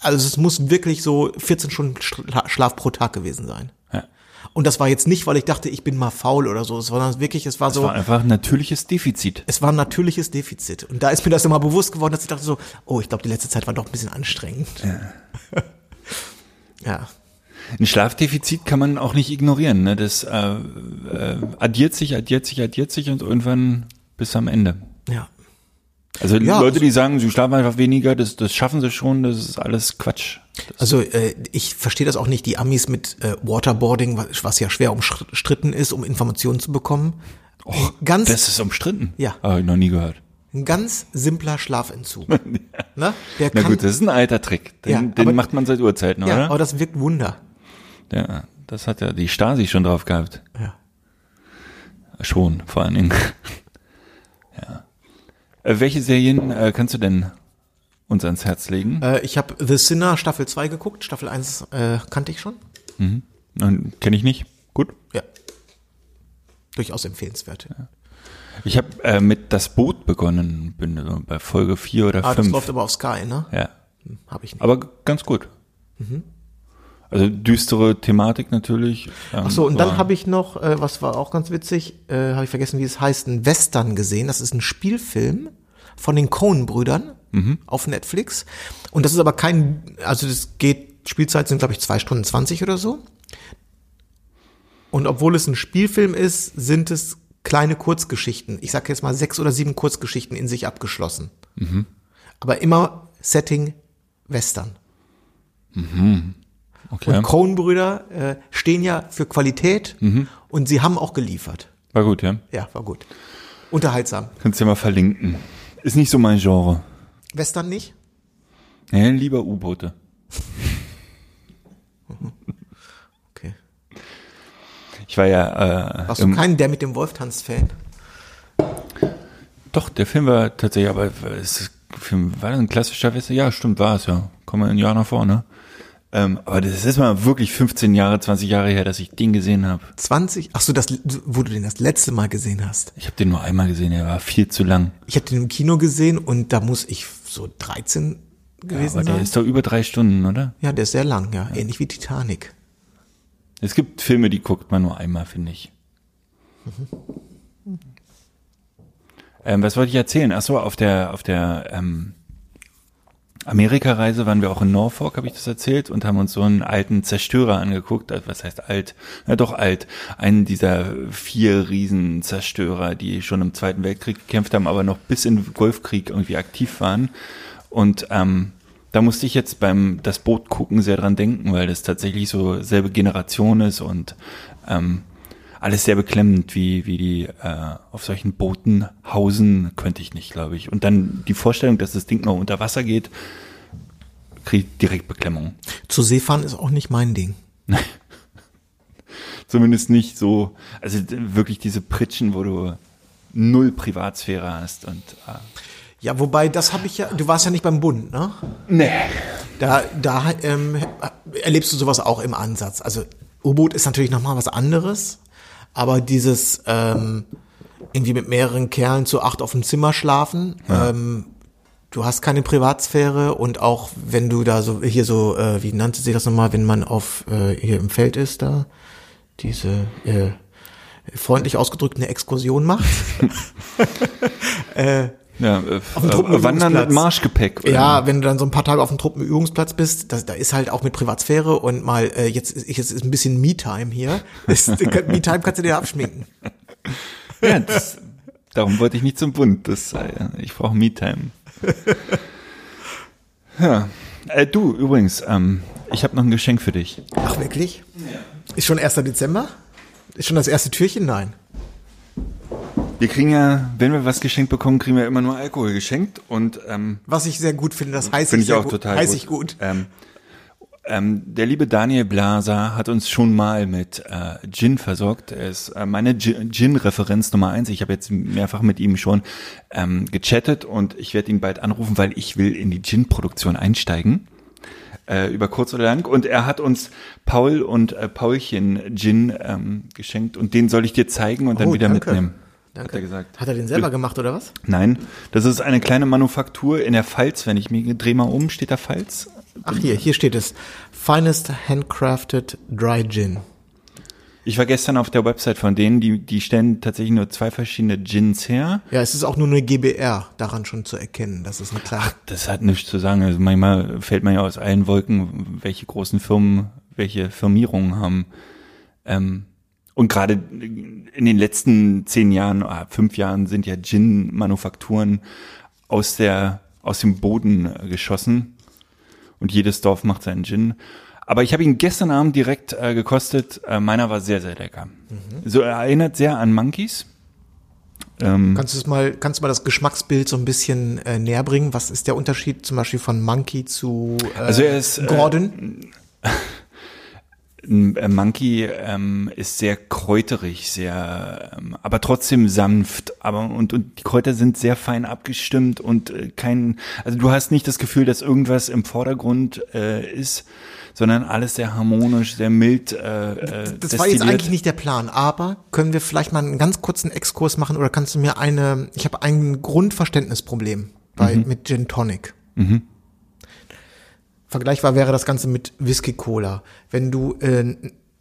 also es muss wirklich so 14 Stunden Schla- Schlaf pro Tag gewesen sein. Ja. Und das war jetzt nicht, weil ich dachte, ich bin mal faul oder so, sondern wirklich, es war Das so, war einfach ein natürliches Defizit. es war ein natürliches Defizit. Und da ist mir das immer bewusst geworden, dass ich dachte so, oh, ich glaube, die letzte Zeit war doch ein bisschen anstrengend. Ja. ja. Ein Schlafdefizit kann man auch nicht ignorieren. Ne? Das äh, äh, addiert sich, addiert sich, addiert sich und irgendwann bis am Ende. Ja. Also Ja, Leute, also- die sagen, sie schlafen einfach weniger, das, das schaffen sie schon, das ist alles Quatsch. Also äh, ich verstehe das auch nicht, die Amis mit äh, Waterboarding, was, was ja schwer umstritten ist, um Informationen zu bekommen. ganz, Das ist umstritten. Ja. Habe ich noch nie gehört. ein ganz simpler Schlafentzug. ne? Der Na kann, gut, das ist ein alter Trick. Den, Ja, den aber- macht man seit Urzeiten, ja, oder? aber das wirkt Wunder. Ja, das hat ja die Stasi schon drauf gehabt. Ja. Schon, vor allen Dingen. ja. Äh, welche Serien äh, kannst du denn uns ans Herz legen? Äh, ich habe The Sinner Staffel 2 geguckt, Staffel 1 äh, kannte ich schon. Kenne ich nicht. Gut. Ja. Durchaus empfehlenswert. Ich habe äh, mit Das Boot begonnen, bin bei Folge 4 oder Ah, das 5. läuft aber auf Sky, ne? Ja. Habe ich nicht. Aber ganz gut. Also düstere Thematik natürlich. Ähm, Ach so, und dann habe ich noch, äh, was war auch ganz witzig, äh, habe ich vergessen, wie es heißt, einen Western gesehen. Das ist ein Spielfilm von den Coen-Brüdern auf Netflix. Und das ist aber kein, also das geht, Spielzeit sind glaube ich zwei Stunden zwanzig oder so. Und obwohl es ein Spielfilm ist, sind es kleine Kurzgeschichten. Ich sage jetzt mal sechs oder sieben Kurzgeschichten in sich abgeschlossen. Aber immer Setting Western. Okay. Und Coen-Brüder äh, stehen ja für Qualität und sie haben auch geliefert. War gut, ja. Ja, war gut. Unterhaltsam. Kannst du ja mal verlinken. Ist nicht so mein Genre. Western nicht? Nee, lieber U-Boote. Okay. Ich war ja äh, Warst du im, kein Der mit dem Wolf tanzt Fan? Doch, der Film war tatsächlich, aber es Film, war das ein klassischer Western? Ja, stimmt, war es ja. Kommen wir ein Jahr nach vorne. Ähm, aber das ist mal wirklich 15 Jahre, 20 Jahre her, dass ich den gesehen habe. 20? Ach so, das, wo du den das letzte Mal gesehen hast. Ich habe den nur einmal gesehen, er war viel zu lang. Ich habe den im Kino gesehen und da muss ich so 13 Ja, gewesen aber der sein. ist doch über drei Stunden, oder? ja, der ist sehr lang, ja. Ähnlich wie Titanic. Es gibt Filme, die guckt man nur einmal, finde ich. Ähm, was wollte ich erzählen? Ach so, auf der auf der ähm, Amerikareise waren wir auch in Norfolk, habe ich das erzählt, und haben uns so einen alten Zerstörer angeguckt. Also, Was heißt alt? Ja, doch alt. Einen dieser vier Riesenzerstörer, die schon im Zweiten Weltkrieg gekämpft haben, aber noch bis in Golfkrieg irgendwie aktiv waren. Und ähm, da musste ich jetzt beim das Boot gucken sehr dran denken, weil das tatsächlich so selbe Generation ist und ähm, alles sehr beklemmend, wie, wie die äh, auf solchen Booten hausen, könnte ich nicht, glaube ich. Und dann die Vorstellung, dass das Ding noch unter Wasser geht, kriege ich direkt Beklemmung. Zu Seefahren ist auch nicht mein Ding. Zumindest nicht so, also wirklich diese Pritschen, wo du null Privatsphäre hast und äh, Ja, wobei, das habe ich ja, du warst ja nicht beim Bund, ne? nee. Da, da ähm, erlebst du sowas auch im Ansatz. Also U-Boot ist natürlich nochmal was anderes, aber dieses ähm, irgendwie mit mehreren Kerlen zu acht auf dem Zimmer schlafen, ähm, du hast keine Privatsphäre und auch wenn du da so hier so, äh, wie nannte sich das nochmal, wenn man auf äh, hier im Feld ist da, diese äh, freundlich ausgedrückt eine Exkursion macht. Ja, äh, dem äh, Truppenübungsplatz. Mit Marschgepäck. oder? Ja, wenn du dann so ein paar Tage auf dem Truppenübungsplatz bist, da, da ist halt auch mit Privatsphäre und mal, äh, jetzt, ist- jetzt ist ein bisschen Me-Time hier. Me-Time kannst du dir abschminken. Ja, das, darum wollte ich nicht zum Bund. Das, ich brauche Me-Time. Ja. Äh, du, übrigens, ähm, ich habe noch ein Geschenk für dich. Ach, wirklich? Ist schon 1. Dezember? Ist schon das erste Türchen? Nein. Wir kriegen ja, wenn wir was geschenkt bekommen, kriegen wir immer nur Alkohol geschenkt und ähm, Was ich sehr gut finde, das heißt finde ich ich auch gut. total heiß gut. ich gut. Ähm, ähm, der liebe Daniel Blaser hat uns schon mal mit äh, Gin versorgt. Er ist äh, meine Gin- Gin-Referenz Nummer eins. Ich habe jetzt mehrfach mit ihm schon ähm, gechattet und ich werde ihn bald anrufen, weil ich will in die Gin-Produktion einsteigen. Äh, über kurz oder lang. Und er hat uns Paul und äh, Paulchen Gin ähm, geschenkt und den soll ich dir zeigen und dann Oh, wieder danke. mitnehmen. Danke. Hat er gesagt. Hat er den selber gemacht oder was? Nein, das ist eine kleine Manufaktur in der Pfalz. Wenn ich mich dreh mal um, steht da Pfalz. Ach hier, hier steht es. Finest Handcrafted Dry Gin. Ich war gestern auf der Website von denen, die, die stellen tatsächlich nur zwei verschiedene Gins her. Ja, es ist auch nur eine GBR daran schon zu erkennen. Das ist eine kleine. Das hat nichts zu sagen. Also manchmal fällt man ja aus allen Wolken, welche großen Firmen, welche Firmierungen haben. Ähm, und gerade in den letzten zehn Jahren, ah, fünf Jahren sind ja Gin-Manufakturen aus der, aus dem Boden äh, geschossen. Und jedes Dorf macht seinen Gin. Aber ich habe ihn gestern Abend direkt äh, gekostet. Äh, meiner war sehr, sehr lecker. So er erinnert sehr an Monkeys. Ähm, Kannst du mal, kannst du mal das Geschmacksbild so ein bisschen äh, näher bringen? Was ist der Unterschied zum Beispiel von Monkey zu äh, Also er ist, äh, Gordon? Äh, Monkey ähm, ist sehr kräuterig, sehr, ähm, aber trotzdem sanft. Aber und, und die Kräuter sind sehr fein abgestimmt und äh, kein, also du hast nicht das Gefühl, dass irgendwas im Vordergrund äh, ist, sondern alles sehr harmonisch, sehr mild. Äh, äh, das war jetzt destilliert. eigentlich nicht der Plan, aber können wir vielleicht mal einen ganz kurzen Exkurs machen oder kannst du mir eine, ich habe ein Grundverständnisproblem bei, Mhm. mit Gin Tonic. Vergleichbar wäre das Ganze mit Whisky Cola. Wenn du, äh,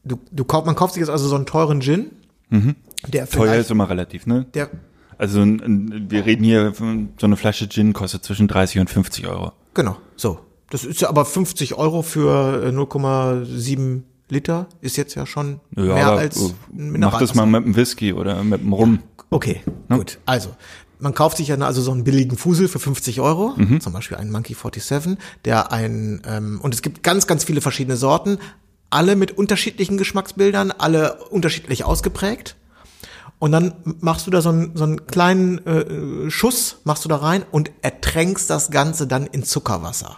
du, du kaufst, man kauft sich jetzt also so einen teuren Gin, der Mhm. Teuer vielleicht, ist immer relativ, ne? der, Also ein, ein, wir reden hier, von, so eine Flasche Gin kostet zwischen 30 und 50 Euro. Genau, so. Das ist ja aber 50 Euro für äh, 0,7 Liter ist jetzt ja schon Ja, mehr als äh, ein mach das mal mit einem Whisky oder mit einem Rum. Okay, gut. Also, man kauft sich ja also so einen billigen Fusel für 50 Euro, zum Beispiel einen Monkey 47, der ein, ähm, und es gibt ganz, ganz viele verschiedene Sorten, alle mit unterschiedlichen Geschmacksbildern, alle unterschiedlich ausgeprägt. Und dann machst du da so einen, so einen kleinen äh, Schuss, machst du da rein und ertränkst das Ganze dann in Zuckerwasser.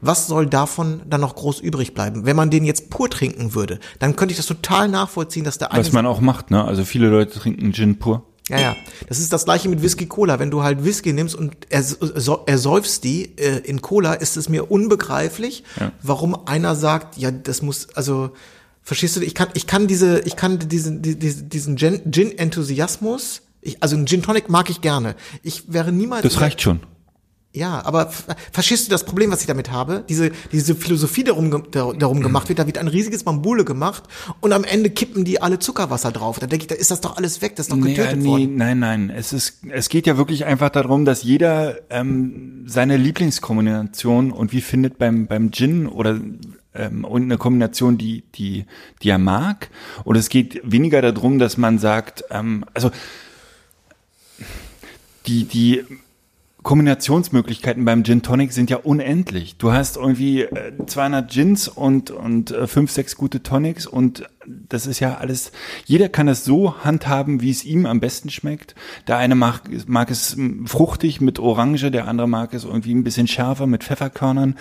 Was soll davon dann noch groß übrig bleiben? Wenn man den jetzt pur trinken würde, dann könnte ich das total nachvollziehen, dass der eine Was man auch macht, ne? Also viele Leute trinken Gin pur. Ja, ja. Das ist das gleiche mit Whisky Cola. Wenn du halt Whisky nimmst und ersäufst die äh, in Cola, ist es mir unbegreiflich, warum einer sagt, ja, das muss, also, verstehst du, ich kann, ich kann diese, ich kann diesen, die- diese- diesen Gin- Gin-Enthusiasmus, ich, also einen Gin Tonic mag ich gerne. Ich wäre niemals. Das reicht schon. Ja, aber verstehst du das Problem, was ich damit habe? Diese, diese Philosophie darum, darum gemacht wird, da wird ein riesiges Bambule gemacht und am Ende kippen die alle Zuckerwasser drauf. Da denke ich, da ist das doch alles weg, das ist doch getötet nee, worden. nein, nein. Es ist, es geht ja wirklich einfach darum, dass jeder ähm, seine Lieblingskombination und wie findet beim beim Gin oder ähm, und eine Kombination, die die die er mag. Und es geht weniger darum, dass man sagt, ähm, also die die Kombinationsmöglichkeiten beim Gin Tonic sind ja unendlich. Du hast irgendwie äh, 200 Gins und und äh, fünf, sechs gute Tonics und das ist ja alles. Jeder kann es so handhaben, wie es ihm am besten schmeckt. Der eine mag, mag es mm, fruchtig mit Orange, der andere mag es irgendwie ein bisschen schärfer mit Pfefferkörnern.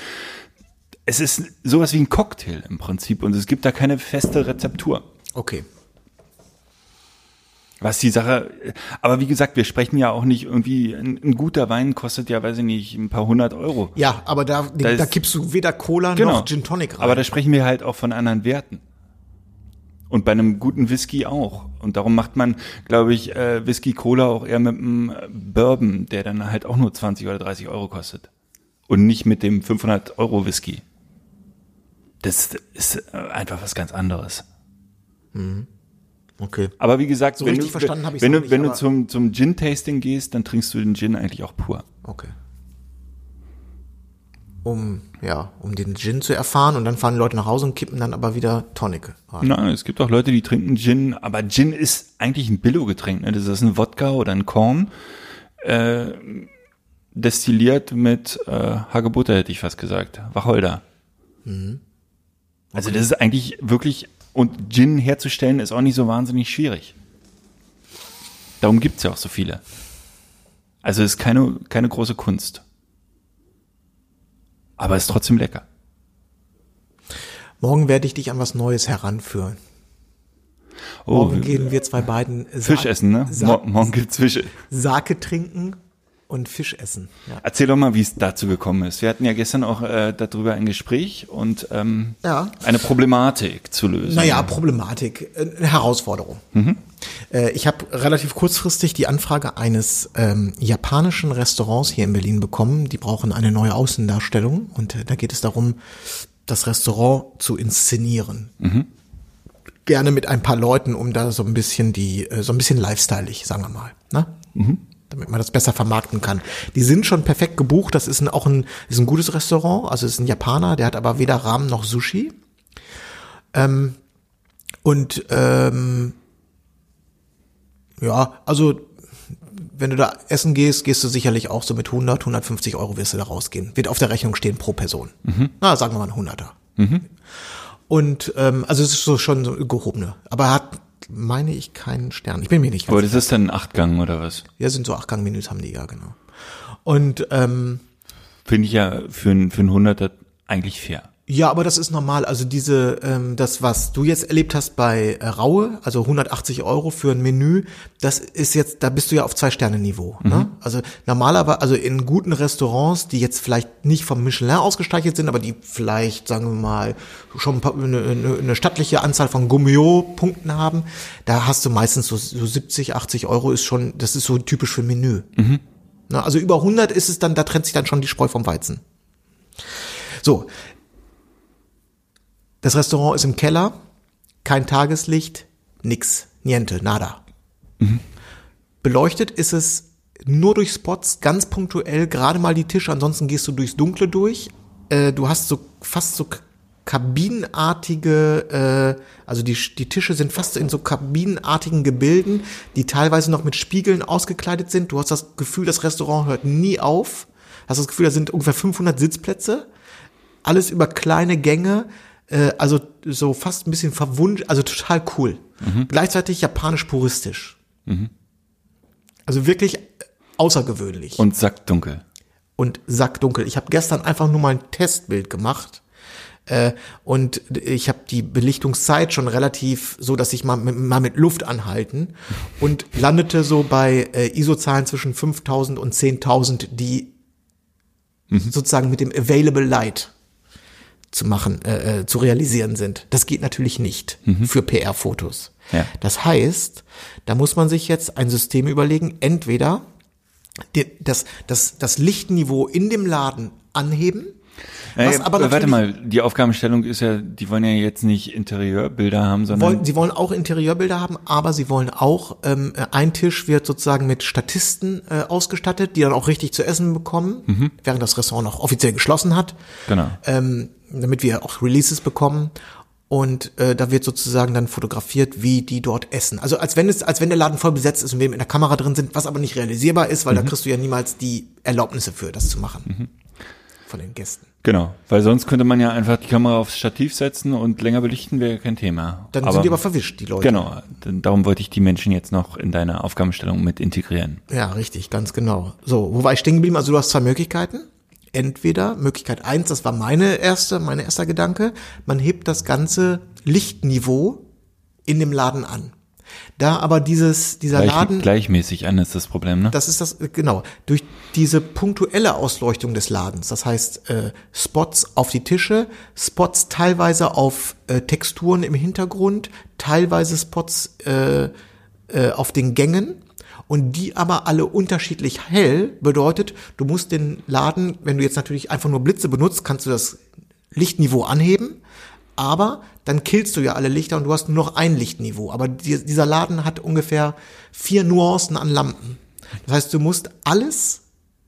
Es ist sowas wie ein Cocktail im Prinzip und es gibt da keine feste Rezeptur. Okay. Was die Sache, aber wie gesagt, wir sprechen ja auch nicht irgendwie, ein, ein guter Wein kostet ja, weiß ich nicht, ein paar hundert Euro. Ja, aber da, da, ist- kippst du weder Cola Genau. noch Gin Tonic rein. Aber da sprechen wir halt auch von anderen Werten. Und bei einem guten Whisky auch. Und darum macht man, glaube ich, äh, Whisky Cola auch eher mit einem Bourbon, der dann halt auch nur 20 oder 30 Euro kostet. Und nicht mit dem 500 Euro Whisky. Das ist äh, einfach was ganz anderes. Okay. Aber wie gesagt, So wenn, richtig du, verstanden wenn, auch du, nicht, wenn du zum, zum Gin-Tasting gehst, dann trinkst du den Gin eigentlich auch pur. Okay. Um, ja, um den Gin zu erfahren und dann fahren die Leute nach Hause und kippen dann aber wieder Tonic rein. Nein, es gibt auch Leute, die trinken Gin, aber Gin ist eigentlich ein Billo-Getränk. Ne? Das ist ein Wodka oder ein Korn, äh, destilliert mit äh, Hagebutter, hätte ich fast gesagt. Wacholder. Also das ist eigentlich wirklich, und Gin herzustellen ist auch nicht so wahnsinnig schwierig. Darum gibt's ja auch so viele. Also ist keine, keine große Kunst. Aber ist trotzdem lecker. Morgen werde ich dich an was Neues heranführen. Oh, Morgen gehen wir zwei beiden Sa Fisch essen, ne? Sa Mor morgen gibt's Fische. Sake trinken und Fisch essen. Ja. Erzähl doch mal, wie es dazu gekommen ist. Wir hatten ja gestern auch äh, darüber ein Gespräch und ähm, Ja. eine Problematik zu lösen. Naja, Problematik, äh, eine Herausforderung. Äh, Ich habe relativ kurzfristig die Anfrage eines ähm, japanischen Restaurants hier in Berlin bekommen. Die brauchen eine neue Außendarstellung und äh, da geht es darum, das Restaurant zu inszenieren. Gerne mit ein paar Leuten, um da so ein bisschen die, äh, so ein bisschen lifestyleig, sagen wir mal. Ne? Damit man das besser vermarkten kann. Die sind schon perfekt gebucht. Das ist ein, auch ein, ist ein gutes Restaurant. Also es ist ein Japaner, der hat aber weder Ramen noch Sushi. Ähm, und ähm, ja, also wenn du da essen gehst, gehst du sicherlich auch so mit 100, 150 Euro wirst du da rausgehen. Wird auf der Rechnung stehen pro Person. Na, sagen wir mal ein Hunderter. Und ähm, also es ist so schon so gehobene. Aber er hat, meine ich, keinen Stern. Ich bin mir nicht ganz Aber das ist dann ein Achtgang oder was? ja, sind so Achtgang-Menüs haben die, ja, genau. Und ähm, Finde ich ja für ein, für ein Hunderter eigentlich fair. Ja, aber das ist normal. Also diese, ähm, das, was du jetzt erlebt hast bei äh, Raue, also 180 Euro für ein Menü, das ist jetzt, da bist du ja auf Zwei-Sterne-Niveau. Ne? Also normalerweise, also in guten Restaurants, die jetzt vielleicht nicht vom Michelin ausgezeichnet sind, aber die vielleicht, sagen wir mal, schon ein paar, eine, eine, stattliche Anzahl von Gummio-Punkten haben, da hast du meistens so, so 70, 80 Euro ist schon, das ist so typisch für ein Menü. Na, also über 100 ist es dann, da trennt sich dann schon die Spreu vom Weizen. So. Das Restaurant ist im Keller, kein Tageslicht, nix, niente, nada. Beleuchtet ist es nur durch Spots, ganz punktuell, gerade mal die Tische, ansonsten gehst du durchs Dunkle durch. Äh, du hast so fast so kabinenartige, äh, also die, die Tische sind fast in so kabinenartigen Gebilden, die teilweise noch mit Spiegeln ausgekleidet sind. Du hast das Gefühl, das Restaurant hört nie auf. Hast das Gefühl, da sind ungefähr 500 Sitzplätze. Alles über kleine Gänge, äh, also so fast ein bisschen verwunsch, also total cool. Gleichzeitig japanisch puristisch. Also wirklich außergewöhnlich Und sackdunkel. und sackdunkel. Ich habe gestern einfach nur mal ein Testbild gemacht äh, und ich habe die Belichtungszeit schon relativ so, dass ich mal mit, mal mit Luft anhalten und landete so bei äh, ISO-Zahlen zwischen 5000 und 10.000, die sozusagen mit dem Available Light zu machen, äh, äh, zu realisieren sind. Das geht natürlich nicht für PR-Fotos. Ja. Das heißt, da muss man sich jetzt ein System überlegen, entweder das, das, das Lichtniveau in dem Laden anheben, was Ey, aber Äh, warte mal, die Aufgabenstellung ist ja, die wollen ja jetzt nicht Interieurbilder haben, sondern wollen, sie wollen auch Interieurbilder haben, aber sie wollen auch, ähm, ein Tisch wird sozusagen mit Statisten äh, ausgestattet, die dann auch richtig zu essen bekommen, während das Restaurant noch offiziell geschlossen hat. Genau. Ähm, damit wir auch Releases bekommen. Und äh, da wird sozusagen dann fotografiert, wie die dort essen. Also als wenn es, als wenn der Laden voll besetzt ist und wir mit einer Kamera drin sind, was aber nicht realisierbar ist, weil da kriegst du ja niemals die Erlaubnisse für, das zu machen. Von den Gästen. genau, weil sonst könnte man ja einfach die Kamera aufs Stativ setzen und länger belichten wäre kein Thema. Dann sind die aber verwischt, die Leute. Genau, darum wollte ich die Menschen jetzt noch in deine Aufgabenstellung mit integrieren. Ja, richtig, ganz genau. So, wo war ich stehen geblieben? Also du hast zwei Möglichkeiten. Entweder Möglichkeit eins, das war meine erste, mein erster Gedanke, man hebt das ganze Lichtniveau in dem Laden an. Da aber dieses, dieser Gleich, Laden, gleichmäßig an ist das Problem, ne? das ist das, genau, durch diese punktuelle Ausleuchtung des Ladens, das heißt äh, Spots auf die Tische, Spots teilweise auf äh, Texturen im Hintergrund, teilweise Spots äh, äh, auf den Gängen und die aber alle unterschiedlich hell, bedeutet, du musst den Laden, wenn du jetzt natürlich einfach nur Blitze benutzt, kannst du das Lichtniveau anheben, aber dann killst du ja alle Lichter und du hast nur noch ein Lichtniveau. Aber die, dieser Laden hat ungefähr vier Nuancen an Lampen. Das heißt, du musst alles,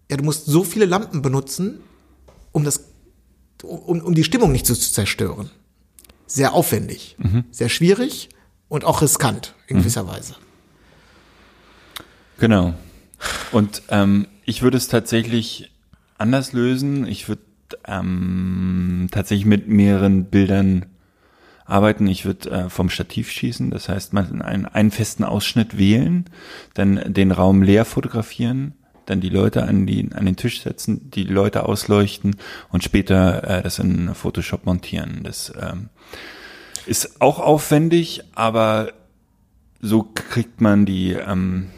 ja, du musst so viele Lampen benutzen, um das, um, um die Stimmung nicht zu zerstören. Sehr aufwendig, sehr schwierig und auch riskant in gewisser Weise. Genau. Und ähm, ich würde es tatsächlich anders lösen. Ich würde ähm, tatsächlich mit mehreren Bildern arbeiten. Ich würde äh, vom Stativ schießen, das heißt, man einen, einen festen Ausschnitt wählen, dann den Raum leer fotografieren, dann die Leute an, die, an den Tisch setzen, die Leute ausleuchten und später äh, das in Photoshop montieren. Das ähm, ist auch aufwendig, aber so kriegt man die ähm,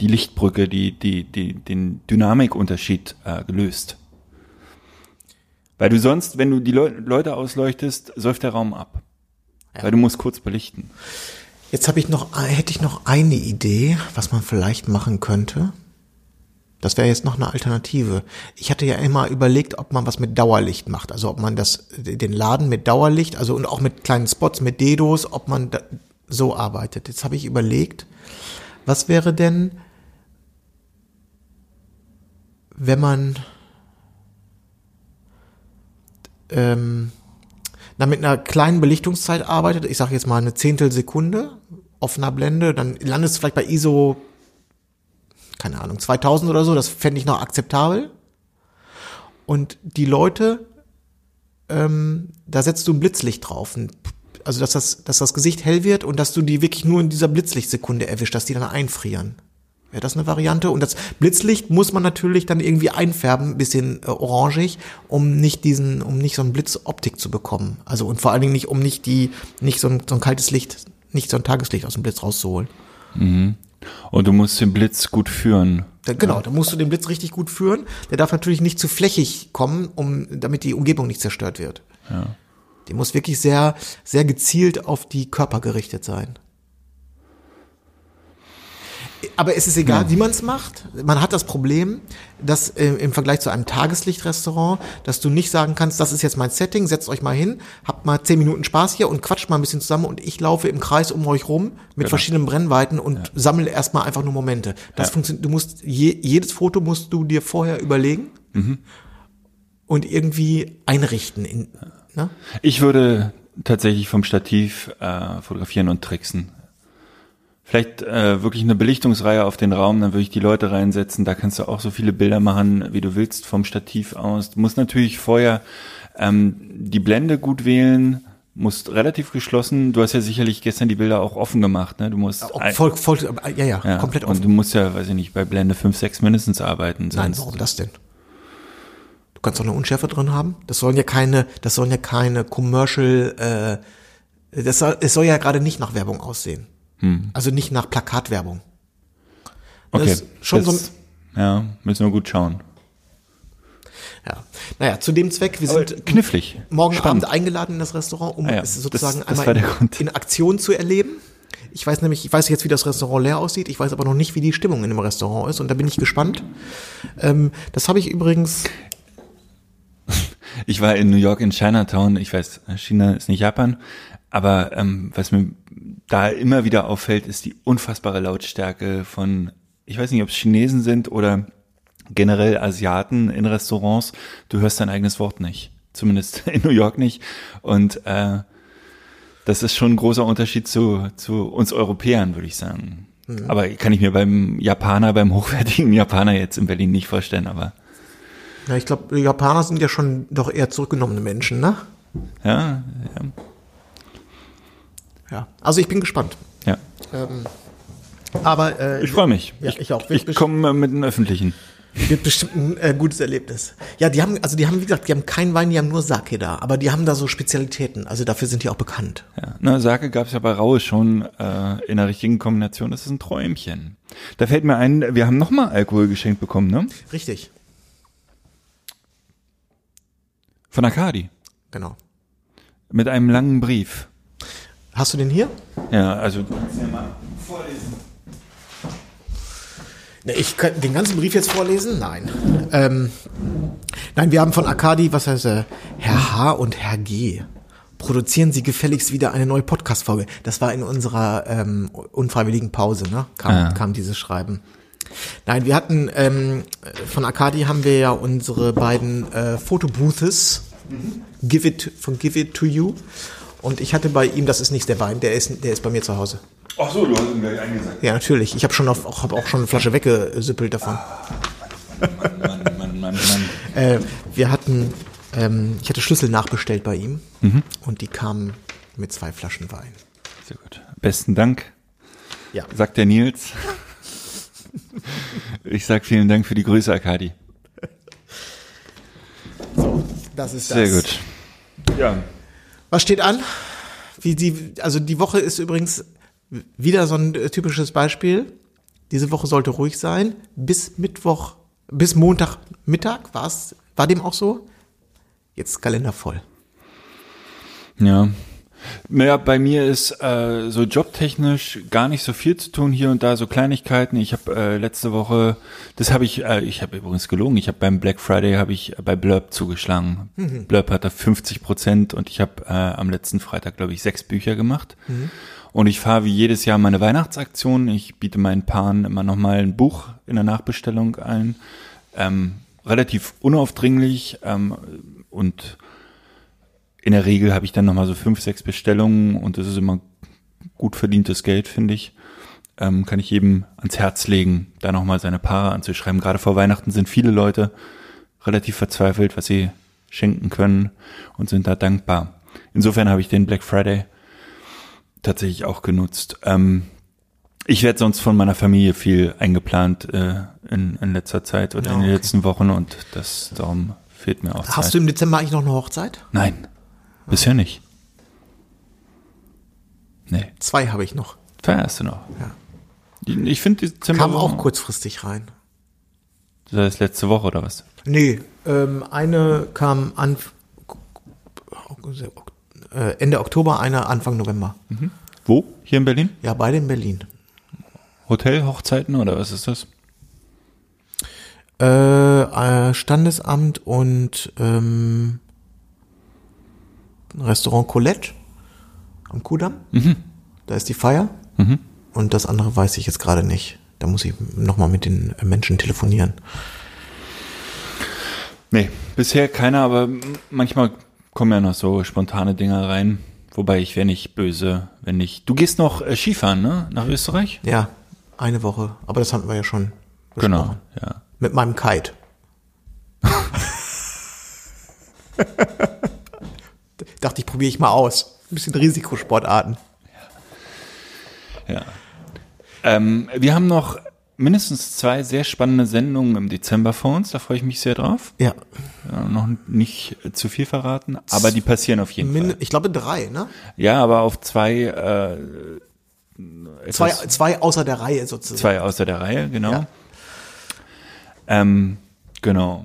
die Lichtbrücke, die, die, die, den Dynamikunterschied äh, gelöst. Weil du sonst, wenn du die Leu Leute ausleuchtest, säuft der Raum ab. Weil du musst kurz belichten. Jetzt habe ich noch, hätte ich noch eine Idee, was man vielleicht machen könnte. Das wäre jetzt noch eine Alternative. Ich hatte ja immer überlegt, ob man was mit Dauerlicht macht. Also ob man das, den Laden mit Dauerlicht, also und auch mit kleinen Spots, mit Dedos, ob man da so arbeitet. Jetzt habe ich überlegt, was wäre denn, wenn man ähm, na, mit einer kleinen Belichtungszeit arbeitet, ich sage jetzt mal eine Zehntelsekunde, offener Blende, dann landest du vielleicht bei ISO, keine Ahnung, 2000 oder so, das fände ich noch akzeptabel. Und die Leute, ähm, da setzt du ein Blitzlicht drauf, also dass das, dass das Gesicht hell wird und dass du die wirklich nur in dieser Blitzlichtsekunde erwischt, dass die dann einfrieren. Wäre das eine Variante? Und das Blitzlicht muss man natürlich dann irgendwie einfärben, ein bisschen äh, orangig, um nicht diesen, um nicht so ein Blitzoptik zu bekommen. Also und vor allen Dingen nicht, um nicht die, nicht so ein, so ein kaltes Licht, nicht so ein Tageslicht aus dem Blitz rauszuholen. Und du musst den Blitz gut führen. Genau, da musst du den Blitz richtig gut führen. Der darf natürlich nicht zu flächig kommen, um, damit die Umgebung nicht zerstört wird. Ja. Der muss wirklich sehr, sehr gezielt auf die Körper gerichtet sein. Aber es ist egal, wie man es macht. Man hat das Problem, dass äh, im Vergleich zu einem Tageslichtrestaurant, dass du nicht sagen kannst, das ist jetzt mein Setting, setzt euch mal hin, habt mal zehn Minuten Spaß hier und quatscht mal ein bisschen zusammen und ich laufe im Kreis um euch rum mit Genau. verschiedenen Brennweiten und sammle erstmal einfach nur Momente. Das Ja. funktioniert, du musst, je, jedes Foto musst du dir vorher überlegen Mhm. und irgendwie einrichten. In, ne? Ich würde tatsächlich vom Stativ äh, fotografieren und tricksen. Vielleicht äh, wirklich eine Belichtungsreihe auf den Raum, dann würde ich die Leute reinsetzen. Da kannst du auch so viele Bilder machen, wie du willst, vom Stativ aus. Du musst natürlich vorher ähm, die Blende gut wählen, musst relativ geschlossen. Du hast ja sicherlich gestern die Bilder auch offen gemacht, ne? Du musst Auch voll, voll, ja, ja, ja, komplett Und offen. du musst ja, weiß ich nicht, bei Blende 5, 6 mindestens arbeiten. Nein, Sonst, warum das denn? Du kannst doch eine Unschärfe drin haben. Das sollen ja keine, das sollen ja keine Commercial, äh, das soll, es soll ja gerade nicht nach Werbung aussehen. Also nicht nach Plakatwerbung. okay, das ist schon so das, ja, müssen wir gut schauen. Ja. Naja, zu dem Zweck, wir sind Knifflig. morgen Spannend. Abend eingeladen in das Restaurant, um Ah ja, es sozusagen das- das einmal in, in Aktion zu erleben. Ich weiß nämlich, ich weiß jetzt, wie das Restaurant leer aussieht, ich weiß aber noch nicht, wie die Stimmung in dem Restaurant ist und da bin ich gespannt. Ähm, das habe ich übrigens, Ich war in New York in Chinatown. Ich weiß, China ist nicht Japan, aber ähm, was mir da immer wieder auffällt, ist die unfassbare Lautstärke von, ich weiß nicht, ob es Chinesen sind oder generell Asiaten in Restaurants. Du hörst dein eigenes Wort nicht, zumindest in New York nicht. Und äh, das ist schon ein großer Unterschied zu, zu uns Europäern, würde ich sagen. Aber kann ich mir beim Japaner, beim hochwertigen Japaner jetzt in Berlin nicht vorstellen, aber ja, ich glaube, Japaner sind ja schon doch eher zurückgenommene Menschen, ne? ja, ja, Ja. Also ich bin gespannt. ja. Ähm, aber äh, Ich freue mich. Ja, ich auch. Wir- Ich komme mit den Öffentlichen. Wird bestimmt ein äh, gutes Erlebnis. Ja, die haben, also die haben, wie gesagt, die haben keinen Wein, die haben nur Sake da, aber die haben da so Spezialitäten, also dafür sind die auch bekannt. Ja. Na, Sake gab es ja bei Raue schon äh, in der richtigen Kombination. Das ist ein Träumchen. Da fällt mir ein, wir haben nochmal Alkohol geschenkt bekommen, ne? Richtig, Von Akadi. genau. Mit einem langen Brief. Hast du den hier? Ja, also du kannst ja mal vorlesen. Ne, Ich kann den ganzen Brief jetzt vorlesen? Nein. Ähm, nein, wir haben von Akadi, was heißt er? Herr H. und Herr G. Produzieren Sie gefälligst wieder eine neue Podcast-Folge. Das war in unserer ähm, unfreiwilligen Pause, ne? Kam, Ah. kam dieses Schreiben. Nein, wir hatten ähm, von Akadi haben wir ja unsere beiden äh, Fotobooths, Give It von Give It to You. Und ich hatte bei ihm, das ist nicht der Wein, der ist, der ist bei mir zu Hause. Ach so, du hast ihn gleich eingesagt. Ja, natürlich. Ich habe schon auf, auch, hab auch schon eine Flasche weggesüppelt davon. Mann, Mann, Mann, Mann. Äh, wir hatten, ähm, ich hatte Schlüssel nachbestellt bei ihm und die kamen mit zwei Flaschen Wein. Sehr gut. Besten Dank, Ja. sagt der Nils. Ich sag vielen Dank für die Grüße, Akadi. Das ist das. Sehr gut. Ja. Was steht an? Wie die, also die Woche ist übrigens wieder so ein äh, typisches Beispiel. Diese Woche sollte ruhig sein. Bis Mittwoch, bis Montagmittag war es, war dem auch so. Jetzt Kalender voll. Ja. Naja, bei mir ist äh, so jobtechnisch gar nicht so viel zu tun hier und da, so Kleinigkeiten. Ich habe äh, letzte Woche, das habe ich, äh, ich habe übrigens gelogen, ich habe beim Black Friday habe ich bei Blurb zugeschlagen. Blurb hat da 50 Prozent und ich habe äh, am letzten Freitag, glaube ich, sechs Bücher gemacht. Und ich fahre wie jedes Jahr meine Weihnachtsaktion. Ich biete meinen Paaren immer nochmal ein Buch in der Nachbestellung ein. Ähm, relativ unaufdringlich ähm, und in der Regel habe ich dann nochmal so fünf, sechs Bestellungen und das ist immer gut verdientes Geld, finde ich. Ähm, kann ich jedem ans Herz legen, da nochmal seine Paare anzuschreiben. Gerade vor Weihnachten sind viele Leute relativ verzweifelt, was sie schenken können und sind da dankbar. Insofern habe ich den Black Friday tatsächlich auch genutzt. Ähm, ich werde sonst von meiner Familie viel eingeplant äh, in, in letzter Zeit oder Ja, in den okay. letzten Wochen und das darum fehlt mir auch Zeit. Hast du im Dezember eigentlich noch eine Hochzeit? Nein, bisher nicht. Nee, Zwei habe ich noch. zwei hast du noch. Ja. Ich finde die Dezember Kam auch kurzfristig rein. Das heißt letzte Woche oder was? Nee, ähm, eine kam an, äh, Ende Oktober, eine Anfang November. Wo? Hier in Berlin? Ja, beide in Berlin. Hotel, Hochzeiten oder was ist das? Äh, äh, Standesamt und ähm, Restaurant Colette am Kudamm. Da ist die Feier. Und das andere weiß ich jetzt gerade nicht. Da muss ich nochmal mit den Menschen telefonieren. Nee, bisher keiner, aber manchmal kommen ja noch so spontane Dinger rein. Wobei ich wäre nicht böse, wenn nicht. Du gehst noch äh, Skifahren, ne? Nach Österreich? Ja, eine Woche. Aber das hatten wir ja schon Genau, besprochen. ja. Mit meinem Kite. Dachte ich, probiere ich mal aus. Ein bisschen Risikosportarten. Ja. Ähm, wir haben noch mindestens zwei sehr spannende Sendungen im Dezember vor uns. Da freue ich mich sehr drauf. Ja. Ja, noch nicht zu viel verraten, aber die passieren auf jeden Min Fall. ich glaube drei, ne? Ja, aber auf zwei, äh, Zwei, zwei außer der Reihe sozusagen. zwei außer der Reihe, genau. Ja. Ähm, genau.